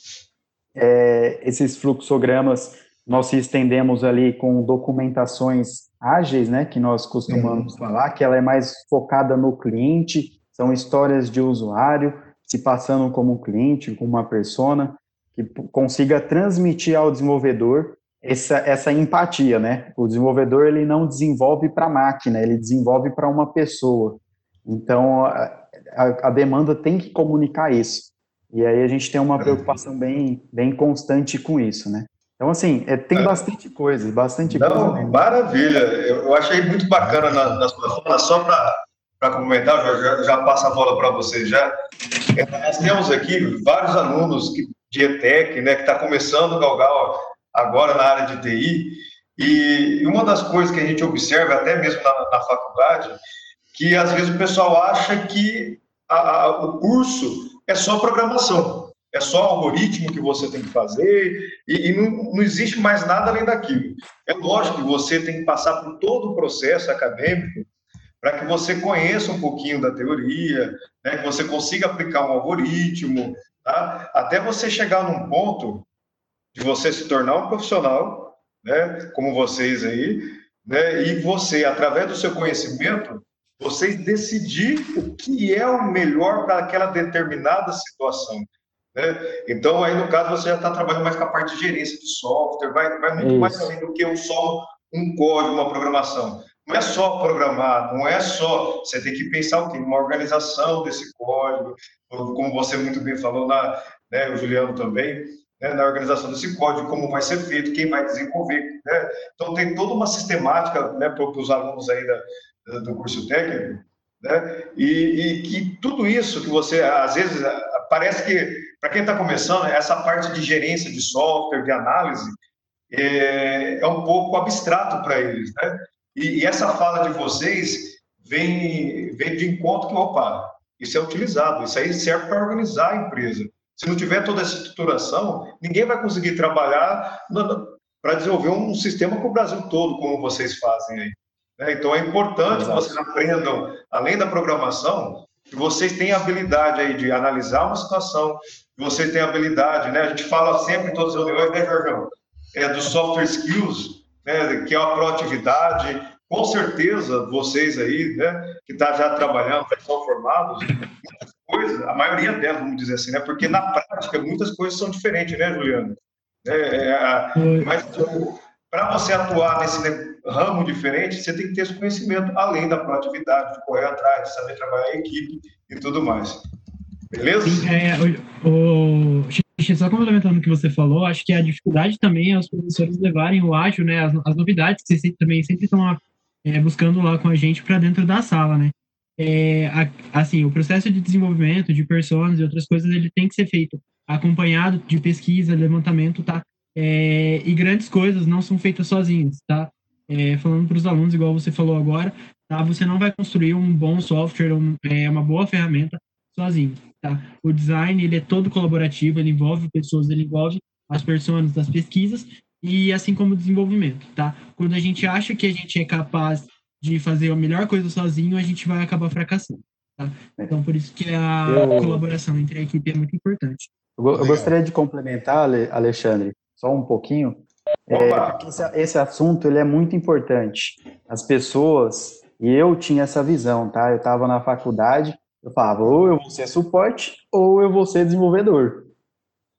é, esses fluxogramas nós estendemos ali com documentações ágeis, né, que nós costumamos uhum. falar, que ela é mais focada no cliente, são histórias de usuário se passando como um cliente, como uma persona, que consiga transmitir ao desenvolvedor essa, essa empatia, né? O desenvolvedor ele não desenvolve para a máquina, ele desenvolve para uma pessoa. Então, a, a, demanda tem que comunicar isso. E aí a gente tem uma preocupação bem, bem constante com isso, né? Então, assim, é, tem é. bastante coisa, bastante Não, coisa. Maravilha. Eu, achei muito bacana na, na sua fala, só para comentar, já, já, passo a bola para você já. É, nós temos aqui vários alunos que, de ETEC, né, que está começando o Galgal agora na área de TI, e uma das coisas que a gente observa, até mesmo na, na faculdade, que às vezes o pessoal acha que a, a, o curso é só programação, é só algoritmo que você tem que fazer e, e não, não, existe mais nada além daquilo. É lógico que você tem que passar por todo o processo acadêmico para que você conheça um pouquinho da teoria, né, que você consiga aplicar um algoritmo, tá? até você chegar num ponto de você se tornar um profissional, né, como vocês aí, né, e você, através do seu conhecimento, vocês decidir o que é o melhor para aquela determinada situação. Né? Então, aí no caso, você já está trabalhando mais com a parte de gerência de software, vai, vai muito Isso. mais além do que um só um código, uma programação. Não é só programar, não é só. Você tem que pensar o quê? Uma organização desse código, como você muito bem falou, na, né, o Juliano também. né, na organização desse código, como vai ser feito, quem vai desenvolver. Né? Então, tem toda uma sistemática né, para os alunos aí da, do curso técnico, né? E, e, que tudo isso que você, às vezes, parece que, para quem está começando, essa parte de gerência de software, de análise, é, é um pouco abstrato para eles, né? E, e, essa fala de vocês vem, vem de encontro que, opa, isso é utilizado, isso aí serve para organizar a empresa. Se não tiver toda essa estruturação, ninguém vai conseguir trabalhar para desenvolver um sistema para o Brasil todo, como vocês fazem aí. Né? Então, é importante Exato. que vocês aprendam, além da programação, que vocês tenham habilidade aí de analisar uma situação, que vocês tenham habilidade, né? A gente fala sempre em todas as reuniões, né, Jorgão? É do software skills, né? Que é a proatividade. Com certeza, vocês aí, né? Que tá já trabalhando, já estão formados, coisas, a maioria delas, vamos dizer assim, né? Porque na prática muitas coisas são diferentes, né, Juliano? É, é, mas para você atuar nesse ramo diferente, você tem que ter esse conhecimento, além da proatividade, de correr atrás, de saber trabalhar em equipe e tudo mais. Beleza? É, o, o, só complementando o que você falou, acho que a dificuldade também é os professores levarem o ágil, né, as, as novidades que vocês também sempre estão é, buscando lá com a gente para dentro da sala, né? É, a, assim, o processo de desenvolvimento de personas e outras coisas, ele tem que ser feito acompanhado de pesquisa, levantamento, tá? É, e grandes coisas não são feitas sozinhas, tá? É, falando para os alunos, igual você falou agora, tá? Você não vai construir um bom software, um, é, uma boa ferramenta sozinho, tá? O design, ele é todo colaborativo, ele envolve pessoas, ele envolve as pessoas das pesquisas e assim como o desenvolvimento, tá? Quando a gente acha que a gente é capaz de fazer a melhor coisa sozinho, a gente vai acabar fracassando, tá? Então, por isso que a eu... colaboração entre a equipe é muito importante. Eu, eu gostaria de complementar, Alexandre, só um pouquinho. É, esse, esse, assunto ele é muito importante. As pessoas, e eu tinha essa visão, tá? Eu estava na faculdade, eu falava, ou eu vou ser suporte, ou eu vou ser desenvolvedor.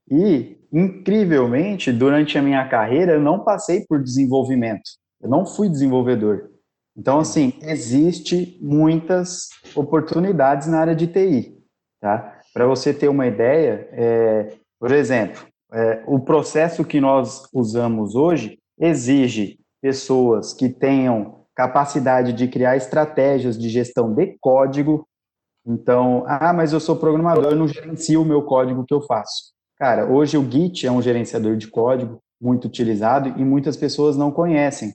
E, incrivelmente, durante a minha carreira, eu não passei por desenvolvimento. Eu não fui desenvolvedor. Então, assim, existe muitas oportunidades na área de TI, tá? Para você ter uma ideia, é, por exemplo, é, o processo que nós usamos hoje exige pessoas que tenham capacidade de criar estratégias de gestão de código. Então, ah, mas eu sou programador, eu não gerencio o meu código que eu faço. Cara, hoje o Git é um gerenciador de código muito utilizado e muitas pessoas não conhecem.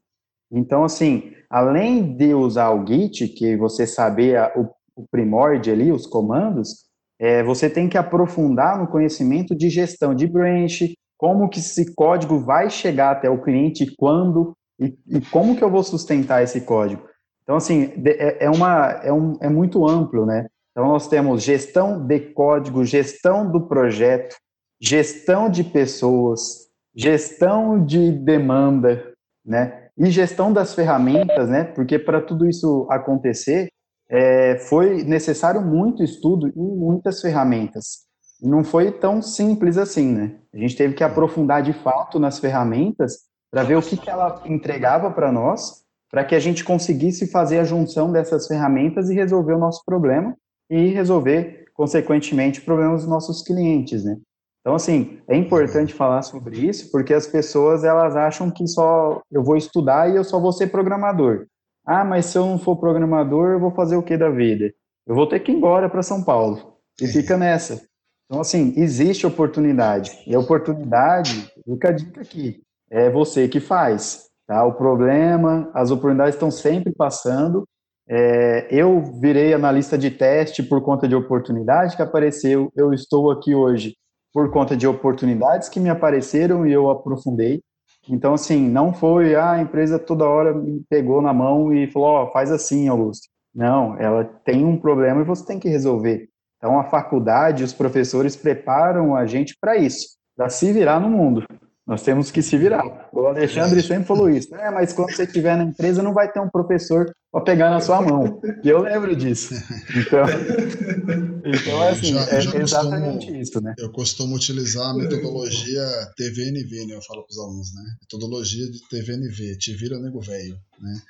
Então, assim, além de usar o Git, que você saber o, o primórdio ali, os comandos, é, você tem que aprofundar no conhecimento de gestão de branch, como que esse código vai chegar até o cliente, quando e, e como que eu vou sustentar esse código. Então, assim, é, é, uma, é, um, é muito amplo, né? Então, nós temos gestão de código, gestão do projeto, gestão de pessoas, gestão de demanda, né? E gestão das ferramentas, né? Porque para tudo isso acontecer, é, foi necessário muito estudo e muitas ferramentas. Não foi tão simples assim, né? A gente teve que aprofundar de fato nas ferramentas para ver o que, que ela entregava para nós, para que a gente conseguisse fazer a junção dessas ferramentas e resolver o nosso problema e resolver, consequentemente, problemas dos nossos clientes, né? Então, assim, é importante falar sobre isso, porque as pessoas, elas acham que só eu vou estudar e eu só vou ser programador. Ah, mas se eu não for programador, eu vou fazer o que da vida? Eu vou ter que ir embora para São Paulo. E fica nessa. Então, assim, existe oportunidade. E a oportunidade, fica a dica aqui, é você que faz. Tá? O problema, as oportunidades estão sempre passando. É, eu virei analista de teste por conta de oportunidade que apareceu. Eu estou aqui hoje por conta de oportunidades que me apareceram e eu aprofundei. Então, assim, não foi ah, a empresa toda hora me pegou na mão e falou: Ó, oh, faz assim, Augusto. Não, ela tem um problema e você tem que resolver. Então, a faculdade, os professores preparam a gente para isso, para se virar no mundo. Nós temos que se virar. O Alexandre sempre falou isso. É, mas quando você estiver na empresa, não vai ter um professor para pegar na sua mão. E eu lembro disso. Então, <laughs> então assim, já, é já exatamente costumo, isso, né? Eu costumo utilizar a metodologia TVNV, né? Eu falo para os alunos, né? Metodologia de TVNV, te vira nego velho. né?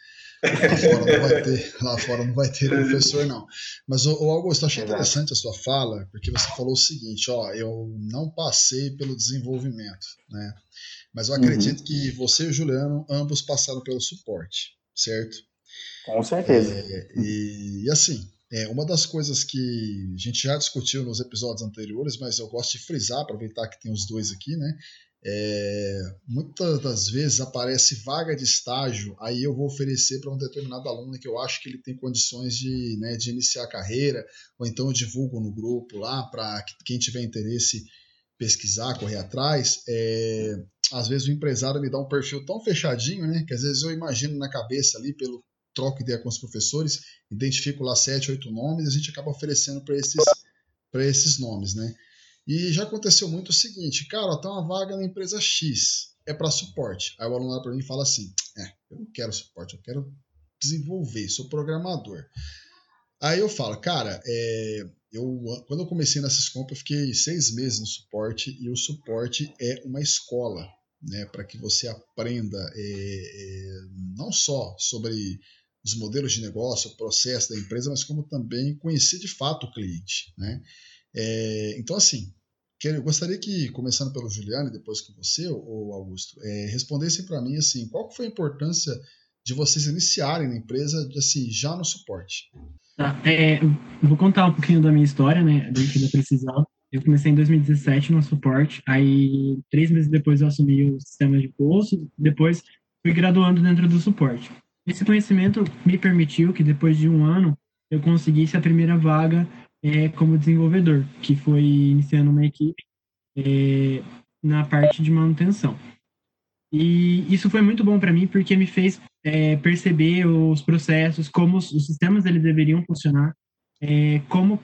Lá fora não vai ter, lá fora não vai ter professor, não. Mas, o Augusto, eu achei interessante a sua fala, porque você falou o seguinte, ó, eu não passei pelo desenvolvimento, né? Mas eu uhum. acredito uhum. que você e o Juliano, ambos passaram pelo suporte, certo? Com certeza. É, e, e, assim, é, uma das coisas que a gente já discutiu nos episódios anteriores, mas eu gosto de frisar, aproveitar que tem os dois aqui, né? É, muitas das vezes aparece vaga de estágio, aí eu vou oferecer para um determinado aluno que eu acho que ele tem condições de, né, de iniciar a carreira, ou então eu divulgo no grupo lá para quem tiver interesse pesquisar, correr atrás. É, às vezes o empresário me dá um perfil tão fechadinho, né, que às vezes eu imagino na cabeça ali pelo troco ideia com os professores, identifico lá sete, oito nomes, a gente acaba oferecendo para esses esses nomes, né? E já aconteceu muito o seguinte, cara, tá uma vaga na empresa X, é para suporte. Aí o aluno lá para mim fala assim: "É, eu não quero suporte, eu quero desenvolver, sou programador". Aí eu falo, cara, é, eu, quando eu comecei na Syscomp, eu fiquei seis meses no suporte e o suporte é uma escola, né, para que você aprenda é, é, não só sobre os modelos de negócio, o processo da empresa, mas como também conhecer de fato o cliente, né? É, então, assim, eu gostaria que, começando pelo Juliano e depois com você, ou Augusto, é, respondessem para mim assim, qual foi a importância de vocês iniciarem na empresa assim, já no suporte? Tá, é, vou contar um pouquinho da minha história, né, dentro da Precisão. Eu comecei em 2017 no suporte, aí três meses depois eu assumi o sistema de posto, depois fui graduando dentro do suporte. Esse conhecimento me permitiu que depois de um ano eu conseguisse a primeira vaga é, como desenvolvedor, que foi iniciando uma equipe é, na parte de manutenção. E isso foi muito bom para mim porque me fez é, perceber os processos, como os, sistemas eles deveriam funcionar, é, como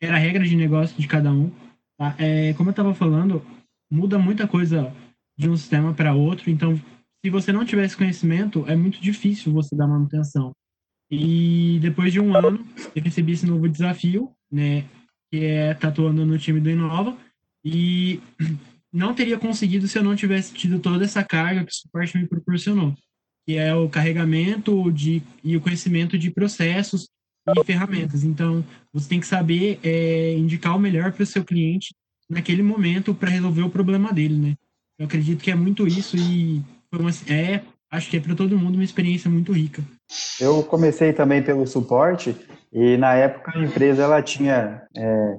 era a regra de negócio de cada um. Tá? É, como eu estava falando, muda muita coisa de um sistema para outro, então se você não tiver esse conhecimento, é muito difícil você dar manutenção. E depois de um ano, eu recebi esse novo desafio, né, que é estar tá no time do Inova, e <clears throat> não teria conseguido se eu não tivesse tido toda essa carga que o suporte me proporcionou, que é o carregamento de, e o conhecimento de processos e ferramentas. Então, você tem que saber é, indicar o melhor para o seu cliente naquele momento para resolver o problema dele, né? Eu acredito que é muito isso e é acho que é para todo mundo uma experiência muito rica. Eu comecei também pelo suporte e na época a empresa ela tinha é,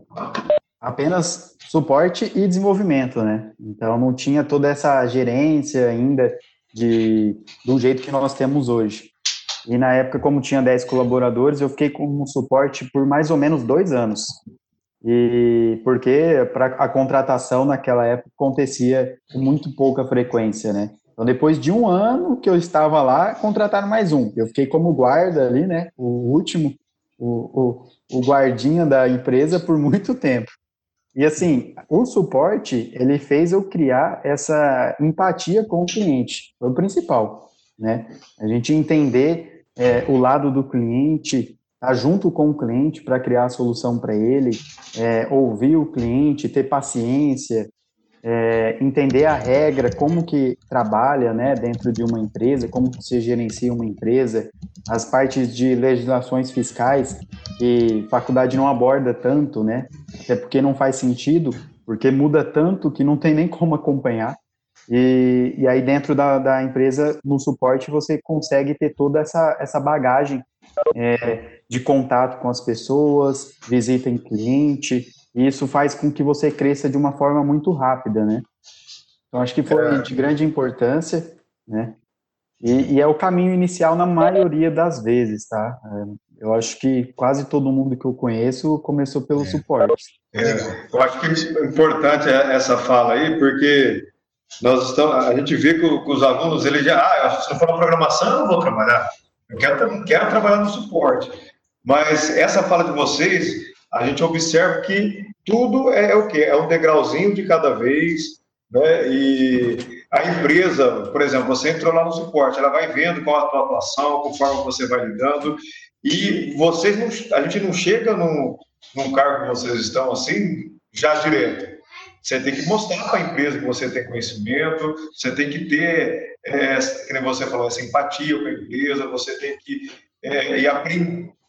apenas suporte e desenvolvimento, né? Então não tinha toda essa gerência ainda de do jeito que nós temos hoje. E na época, como tinha 10 colaboradores, eu fiquei com suporte por mais ou menos dois anos. E porque a contratação naquela época acontecia com muito pouca frequência, né? Então, depois de um ano que eu estava lá, contrataram mais um. Eu fiquei como guarda ali, né? O último, o, o, o guardinha da empresa por muito tempo. E assim, o suporte, ele fez eu criar essa empatia com o cliente. Foi o principal, né? A gente entender é, o lado do cliente, estar tá junto com o cliente para criar a solução para ele, é, ouvir o cliente, ter paciência, é, entender a regra, como que trabalha né, dentro de uma empresa, como que se gerencia uma empresa, as partes de legislações fiscais que faculdade não aborda tanto, né? Até porque não faz sentido, porque muda tanto que não tem nem como acompanhar. E, e aí dentro da, da empresa, no suporte, você consegue ter toda essa, essa bagagem é, de contato com as pessoas, visita em cliente, e isso faz com que você cresça de uma forma muito rápida, né? Então, acho que foi é. de grande importância, né? E, e, é o caminho inicial na maioria das vezes, tá? É, eu acho que quase todo mundo que eu conheço começou pelo é. suporte. É, eu acho que é importante essa fala aí, porque nós estamos, a gente vê que, os alunos, eles já, ah, se não for na programação, eu não vou trabalhar. Eu quero, quero trabalhar no suporte. Mas essa fala de vocês a gente observa que tudo é o quê? É um degrauzinho de cada vez, né? E a empresa, por exemplo, você entrou lá no suporte, ela vai vendo qual a tua atuação, conforme você vai lidando, e vocês não, a gente não chega num, num cargo que vocês estão assim, já direto. Você tem que mostrar para a empresa que você tem conhecimento, você tem que ter é, como você falou, essa empatia com a empresa, você tem que é, ir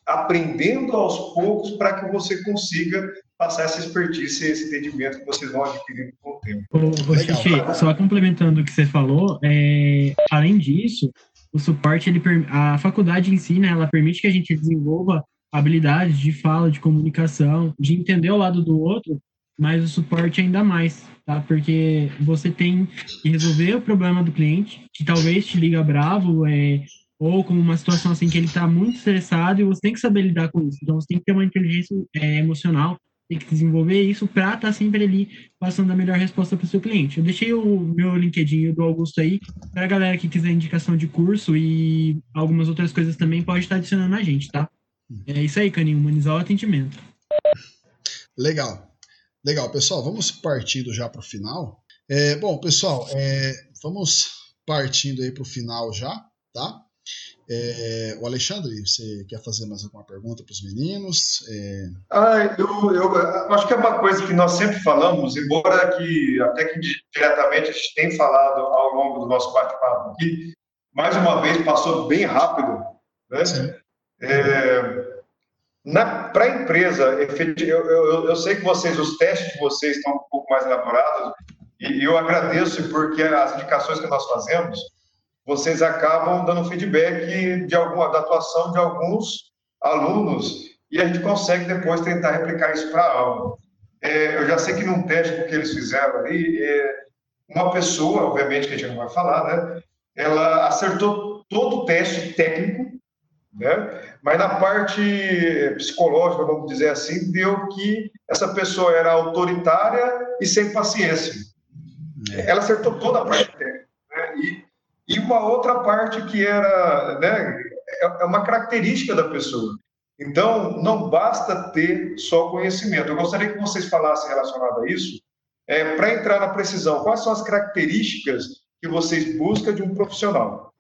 aprendendo aos poucos para que você consiga passar essa expertise, esse entendimento que vocês vão adquirindo com o tempo. Ô, Xixi, só complementando o que você falou, é, além disso, o suporte, ele, a faculdade em si, né, ela permite que a gente desenvolva habilidades de fala, de comunicação, de entender o lado do outro, mas o suporte ainda mais, tá? Porque você tem que resolver o problema do cliente, que talvez te liga bravo, é, ou com uma situação assim que ele está muito estressado e você tem que saber lidar com isso. Então você tem que ter uma inteligência é, emocional, tem que desenvolver isso para estar tá sempre ali passando a melhor resposta para o seu cliente. Eu deixei o meu LinkedIn do Augusto aí para a galera que quiser indicação de curso e algumas outras coisas também pode estar adicionando a gente, tá? É isso aí, Caninho, humanizar o atendimento. Legal. Legal, pessoal, vamos partindo já para o final. É, bom, pessoal, é, vamos partindo aí para o final já, tá? É, o Alexandre, você quer fazer mais alguma pergunta para os meninos? É... Ah, eu, eu, acho que é uma coisa que nós sempre falamos, embora que até que diretamente a gente tem falado ao longo do nosso bate-papo aqui, mais uma vez passou bem rápido, né? É, para a empresa, eu, eu, eu, sei que vocês, os testes de vocês estão um pouco mais elaborados, e eu agradeço porque as indicações que nós fazemos, vocês acabam dando feedback de alguma da atuação de alguns alunos e a gente consegue depois tentar replicar isso para a aula. É, eu já sei que num teste que eles fizeram ali, é, uma pessoa, obviamente que a gente não vai falar, né? Ela acertou todo o teste técnico, né? Mas na parte psicológica, vamos dizer assim, deu que essa pessoa era autoritária e sem paciência. É. Ela acertou toda a parte técnica. Uma outra parte que era, né, é, é uma característica da pessoa. Então, não basta ter só conhecimento. Eu gostaria que vocês falassem relacionado a isso, é, para entrar na precisão. Quais são as características que vocês buscam de um profissional?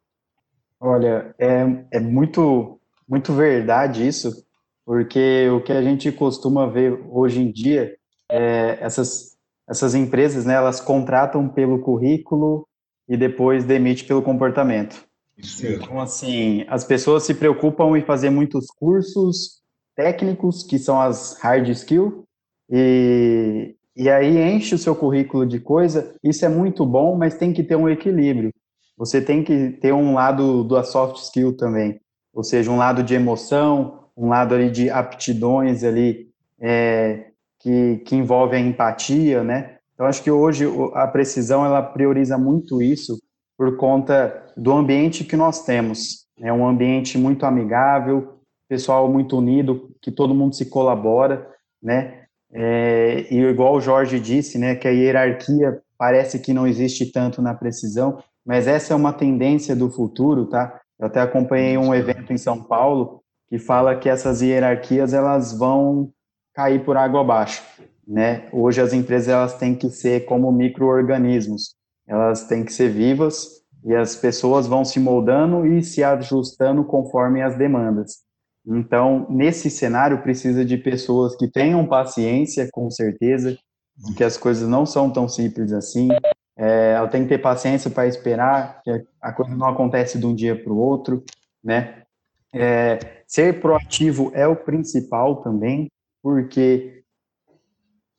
Olha, é, é muito, muito verdade isso, porque o que a gente costuma ver hoje em dia é essas, essas empresas, né, elas contratam pelo currículo e depois demite pelo comportamento. Isso mesmo. Então, assim, as pessoas se preocupam em fazer muitos cursos técnicos, que são as hard skill, e, e aí enche o seu currículo de coisa. Isso é muito bom, mas tem que ter um equilíbrio você tem que ter um lado da soft skill também, ou seja, um lado de emoção, um lado ali de aptidões ali é, que, que envolve a empatia, né? Então acho que hoje a precisão ela prioriza muito isso por conta do ambiente que nós temos. É um ambiente muito amigável, pessoal muito unido, que todo mundo se colabora, né? É, e igual o Jorge disse, né, que a hierarquia parece que não existe tanto na precisão, mas essa é uma tendência do futuro, tá? Eu até acompanhei um evento em São Paulo que fala que essas hierarquias elas vão cair por água abaixo, né? Hoje as empresas elas têm que ser como microorganismos, elas têm que ser vivas e as pessoas vão se moldando e se ajustando conforme as demandas. Então, nesse cenário precisa de pessoas que tenham paciência, com certeza, que as coisas não são tão simples assim, é, ela tem que ter paciência para esperar, que a coisa não acontece de um dia para o outro, né? É, ser proativo é o principal também, porque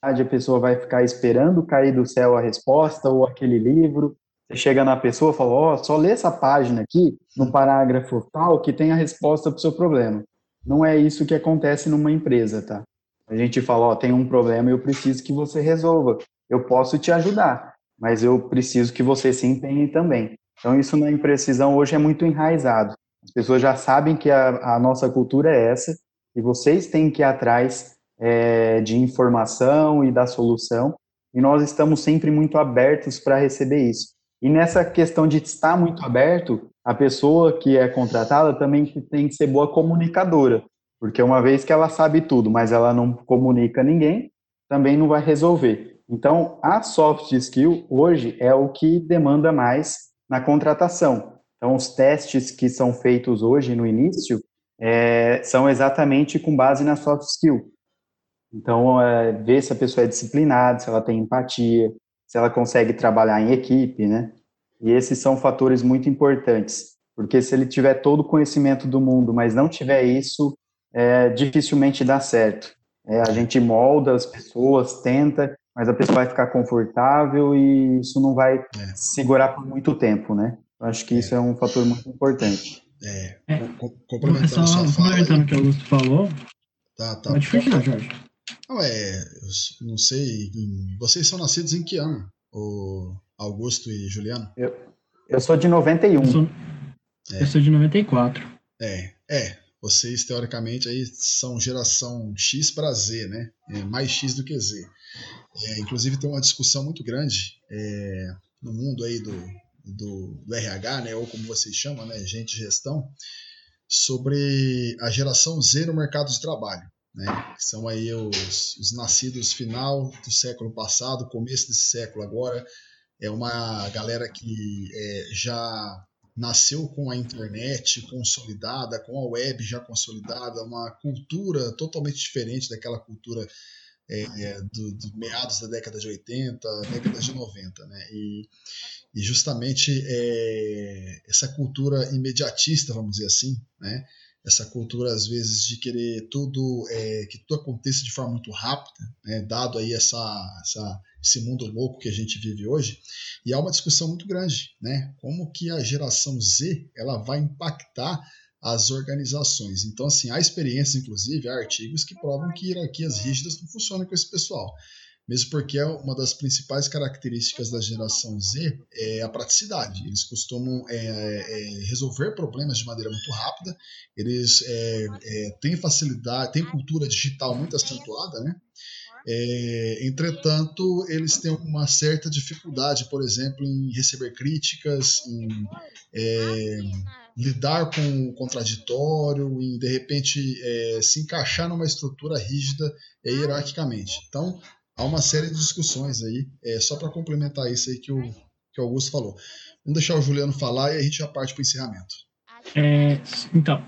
a pessoa vai ficar esperando cair do céu a resposta ou aquele livro. Você chega na pessoa e fala: Ó, oh, só lê essa página aqui, no parágrafo tal, que tem a resposta para o seu problema. Não é isso que acontece numa empresa, tá? A gente fala: Ó, oh, tem um problema e eu preciso que você resolva. Eu posso te ajudar mas eu preciso que você se empenhe também. Então, isso na imprecisão hoje é muito enraizado. As pessoas já sabem que a, a nossa cultura é essa, e vocês têm que ir atrás é, de informação e da solução, e nós estamos sempre muito abertos para receber isso. E nessa questão de estar muito aberto, a pessoa que é contratada também tem que ser boa comunicadora, porque uma vez que ela sabe tudo, mas ela não comunica ninguém, também não vai resolver. Então, a soft skill hoje é o que demanda mais na contratação. Então, os testes que são feitos hoje no início é, são exatamente com base na soft skill. Então, é, ver se a pessoa é disciplinada, se ela tem empatia, se ela consegue trabalhar em equipe, né? E esses são fatores muito importantes, porque se ele tiver todo o conhecimento do mundo, mas não tiver isso, é, dificilmente dá certo. É, a gente molda as pessoas, tenta, mas a pessoa vai ficar confortável e isso não vai é. segurar por muito tempo, né? Eu acho que isso é um fator muito importante. É, é. complementando só, complementando o que o Augusto falou. Tá, tá. Pode fechar, Jorge. Não, é, eu não sei, vocês são nascidos em que ano, o Augusto e Juliano? Eu, eu sou de 91. Eu sou, é. eu sou de 94. É, é, vocês teoricamente aí são geração X para Z, né? É mais X do que Z. É, inclusive tem uma discussão muito grande é, no mundo aí do, do, do, RH, né? Ou como vocês chamam, né? Gente de gestão, sobre a geração Z no mercado de trabalho. Né, que são aí os, os nascidos final do século passado, começo desse século agora, é uma galera que é, já nasceu com a internet consolidada, com a web já consolidada, uma cultura totalmente diferente daquela cultura é, é, do, do, meados da década de 80, década de 90, né? E, e justamente é, essa cultura imediatista, vamos dizer assim, né? Essa cultura às vezes de querer tudo é, que tudo aconteça de forma muito rápida, né? dado aí essa, essa esse mundo louco que a gente vive hoje. E há uma discussão muito grande, né? Como que a geração Z ela vai impactar as organizações. Então, assim, há experiências, inclusive, há artigos que provam que hierarquias rígidas não funcionam com esse pessoal. Mesmo porque é uma das principais características da geração Z é a praticidade. Eles costumam é, é, resolver problemas de maneira muito rápida, eles é, é têm facilidade, têm cultura digital muito acentuada, né? É, entretanto, eles têm uma certa dificuldade, por exemplo, em receber críticas, em lidar com o contraditório, em de repente se encaixar numa estrutura rígida hierarquicamente. Então, há uma série de discussões aí, é, só para complementar isso aí que o, que o Augusto falou. Vamos deixar o Juliano falar e a gente já parte para o encerramento. É, então,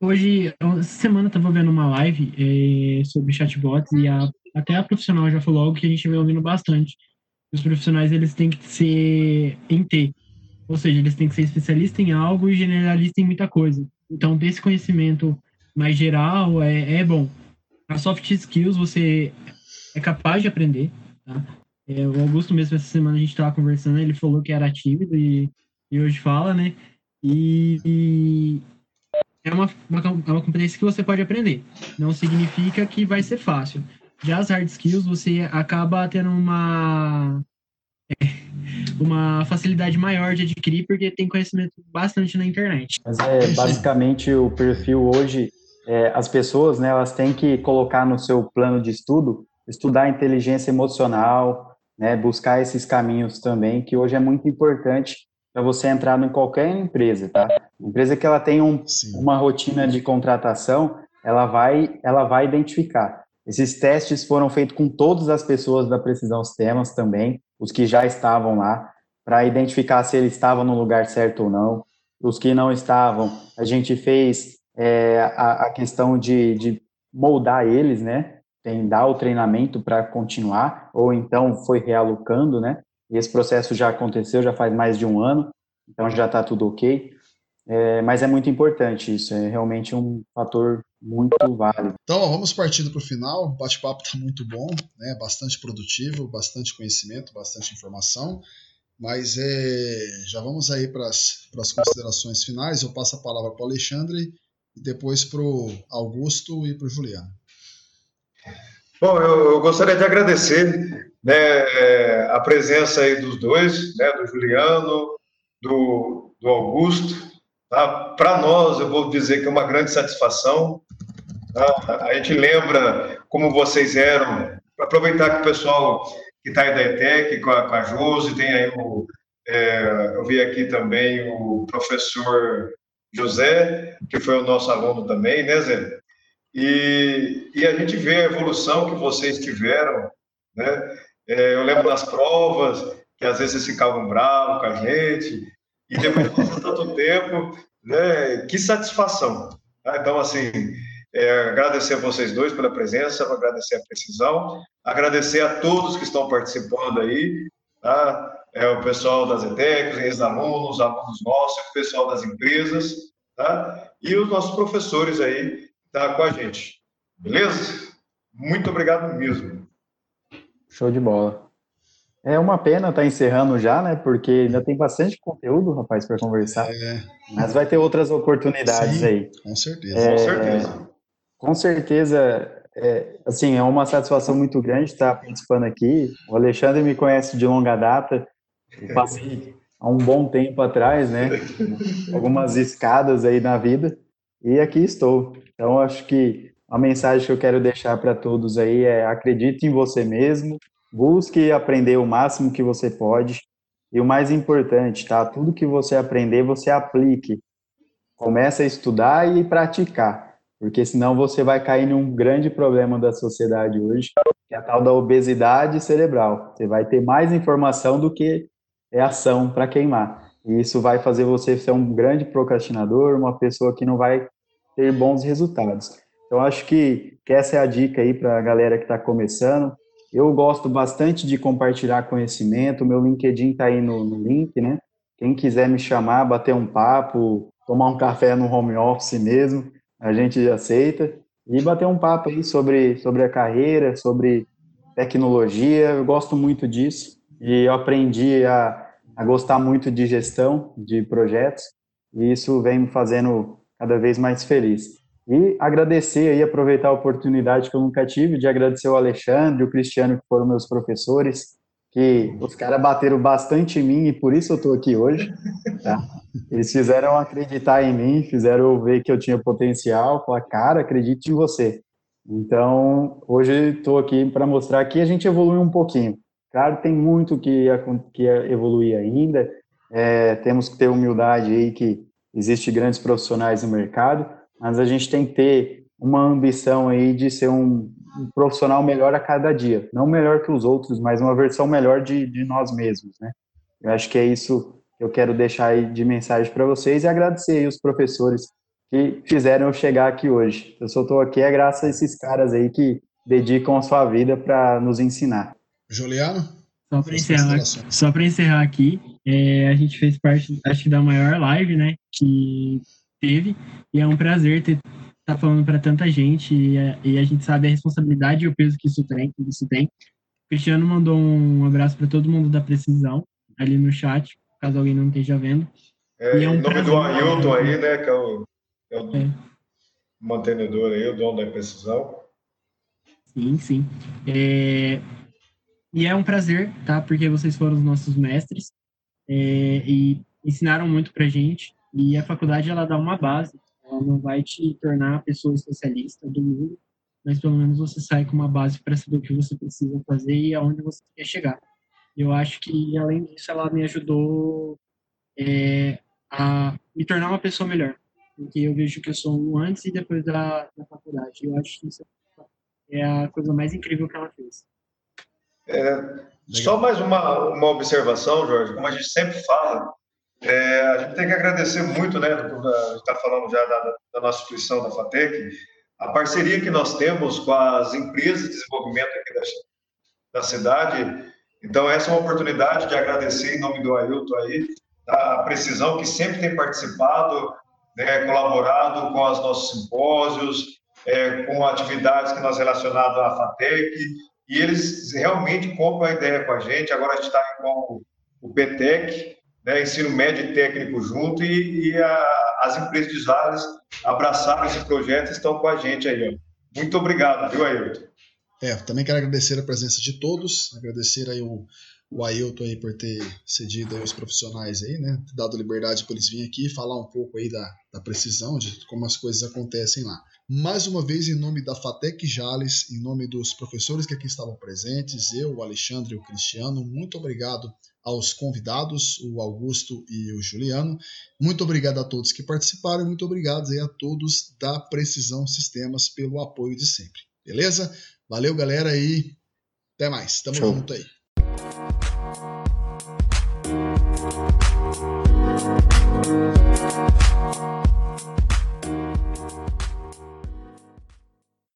hoje, essa semana eu estava vendo uma live é, sobre chatbots e a até a profissional já falou algo que a gente vem ouvindo bastante. Os profissionais, eles têm que ser em T. Ou seja, eles têm que ser especialista em algo e generalista em muita coisa. Então, desse conhecimento mais geral é, é bom. A soft skills você é capaz de aprender, tá? É, o Augusto mesmo, essa semana a gente estava conversando, ele falou que era tímido e, e hoje fala, né? E, e é uma, uma, é uma competência que você pode aprender. Não significa que vai ser fácil. Já as hard skills, você acaba tendo uma <laughs> uma facilidade maior de adquirir porque tem conhecimento bastante na internet. Mas é basicamente o perfil hoje, é, as pessoas, né, elas têm que colocar no seu plano de estudo, estudar inteligência emocional, né, buscar esses caminhos também, que hoje é muito importante para você entrar em qualquer empresa, tá? Empresa que ela tem um, uma rotina de contratação, ela vai, ela vai identificar esses testes foram feitos com todas as pessoas da Precisão Sistemas também, os que já estavam lá, para identificar se eles estavam no lugar certo ou não. Os que não estavam, a gente fez é, a, a, questão de, de moldar eles, né? Tem dar o treinamento para continuar, ou então foi realocando, né? E esse processo já aconteceu, já faz mais de um ano, então já está tudo ok. É, mas é muito importante isso, é realmente um fator muito válido. Então, vamos partindo para o final. O bate-papo está muito bom, né? bastante produtivo, bastante conhecimento, bastante informação. Mas é, já vamos aí para as considerações finais. Eu passo a palavra para o Alexandre e depois para o Augusto e para o Juliano. Bom, eu, eu, gostaria de agradecer né, é, a presença aí dos dois, né, do Juliano, do, do Augusto. Tá? Para nós, eu vou dizer que é uma grande satisfação. Tá? A gente lembra como vocês eram. Aproveitar que o pessoal que está aí da ETEC, com a, com a Josi, tem aí o. É, eu vi aqui também o professor José, que foi o nosso aluno também, né, Zé? E, e a gente vê a evolução que vocês tiveram, né? É, eu lembro das provas, que às vezes vocês ficavam bravos com a gente, e depois de tanto tempo, né, que satisfação. Tá? Então, assim, é, agradecer a vocês dois pela presença, agradecer a precisão, agradecer a todos que estão participando aí, tá? é, o pessoal das ETECs, ex-alunos, alunos nossos, o pessoal das empresas, tá? E os nossos professores aí tá com a gente. Beleza? Muito obrigado mesmo. Show de bola. É uma pena estar tá encerrando já, né? Porque ainda tem bastante conteúdo, rapaz, para conversar. É. Mas vai ter outras oportunidades Sim, aí. Com certeza. É, com certeza. Com certeza, é, assim, é uma satisfação muito grande estar participando aqui. O Alexandre me conhece de longa data. Eu passei há um bom tempo atrás, né? Algumas escadas aí na vida. E aqui estou. Então, acho que a mensagem que eu quero deixar para todos aí é acredite em você mesmo, busque aprender o máximo que você pode. E o mais importante, tá? Tudo que você aprender, você aplique. Comece a estudar e praticar, porque senão você vai cair num grande problema da sociedade hoje, que é a tal da obesidade cerebral. Você vai ter mais informação do que é ação para queimar. E isso vai fazer você ser um grande procrastinador, uma pessoa que não vai ter bons resultados. Então, acho que, que essa é a dica aí para a galera que está começando. Eu gosto bastante de compartilhar conhecimento. Meu LinkedIn está aí no, no, link, né? Quem quiser me chamar, bater um papo, tomar um café no home office mesmo, a gente aceita. E bater um papo aí sobre, sobre a carreira, sobre tecnologia. Eu gosto muito disso. E eu aprendi a, a gostar muito de gestão de projetos. E isso vem me fazendo cada vez mais feliz. E agradecer aí, aproveitar a oportunidade que eu nunca tive, de agradecer o Alexandre, o Cristiano, que foram meus professores, que os caras bateram bastante em mim e por isso eu estou aqui hoje. Tá? Eles fizeram acreditar em mim, fizeram ver que eu tinha potencial, falar, cara, acredite em você. Então, hoje estou aqui para mostrar que a gente evoluiu um pouquinho. Claro, tem muito que, que evoluir ainda, é, temos que ter humildade aí que existe grandes profissionais no mercado, mas a gente tem que ter uma ambição aí de ser um, um profissional melhor a cada dia. Não melhor que os outros, mas uma versão melhor de, de nós mesmos, né? Eu acho que é isso que eu quero deixar aí de mensagem para vocês e agradecer aí os professores que fizeram eu chegar aqui hoje. Eu só estou aqui é graças a esses caras aí que dedicam a sua vida para nos ensinar. Juliano? Só para encerrar, só encerrar aqui, é, a gente fez parte, acho que da maior live, né, que teve, e é um prazer ter estar tá falando para tanta gente, e a, e a, gente sabe a responsabilidade e o peso que isso tem. Que isso tem. O Cristiano mandou um abraço para todo mundo da Precisão, ali no chat, caso alguém não esteja vendo. É, é um em nome do Ailton aí, né, que é o, é o é. mantenedor aí, o dono da Precisão. Sim, sim. É, e é um prazer, tá? Porque vocês foram os nossos mestres é, e ensinaram muito pra gente. E a faculdade ela dá uma base, ela não vai te tornar a pessoa especialista do mundo, mas pelo menos você sai com uma base para saber o que você precisa fazer e aonde você quer chegar. Eu acho que além disso ela me ajudou é, a me tornar uma pessoa melhor, porque eu vejo que eu sou um antes e depois da, da faculdade. Eu acho que isso é a coisa mais incrível que ela fez. É, só mais uma, uma observação, Jorge, como a gente sempre fala, é, a gente tem que agradecer muito, né? A gente está falando já da, da, nossa instituição, da FATEC, a parceria que nós temos com as empresas de desenvolvimento aqui da, da cidade. Então, essa é uma oportunidade de agradecer em nome do Ailton aí, a precisão que sempre tem participado, né, colaborado com os nossos simpósios, é, com atividades que nós relacionadas à FATEC, e eles realmente compram a ideia com a gente. Agora a gente está com o PETEC, né, ensino médio e técnico junto, e, e a, as empresas de Jales abraçaram esse projeto e estão com a gente aí. Ó. Muito obrigado, viu, Ailton? É, também quero agradecer a presença de todos, agradecer aí o, o Ailton aí por ter cedido aí os profissionais aí, né, dado liberdade para eles virem aqui falar um pouco aí da, da precisão, de como as coisas acontecem lá. Mais uma vez, em nome da FATEC Jales, em nome dos professores que aqui estavam presentes, eu, o Alexandre e o Cristiano, muito obrigado aos convidados, o Augusto e o Juliano. Muito obrigado a todos que participaram muito obrigado aí a todos da Precisão Sistemas pelo apoio de sempre. Beleza? Valeu, galera, e até mais. Tamo Show. junto aí.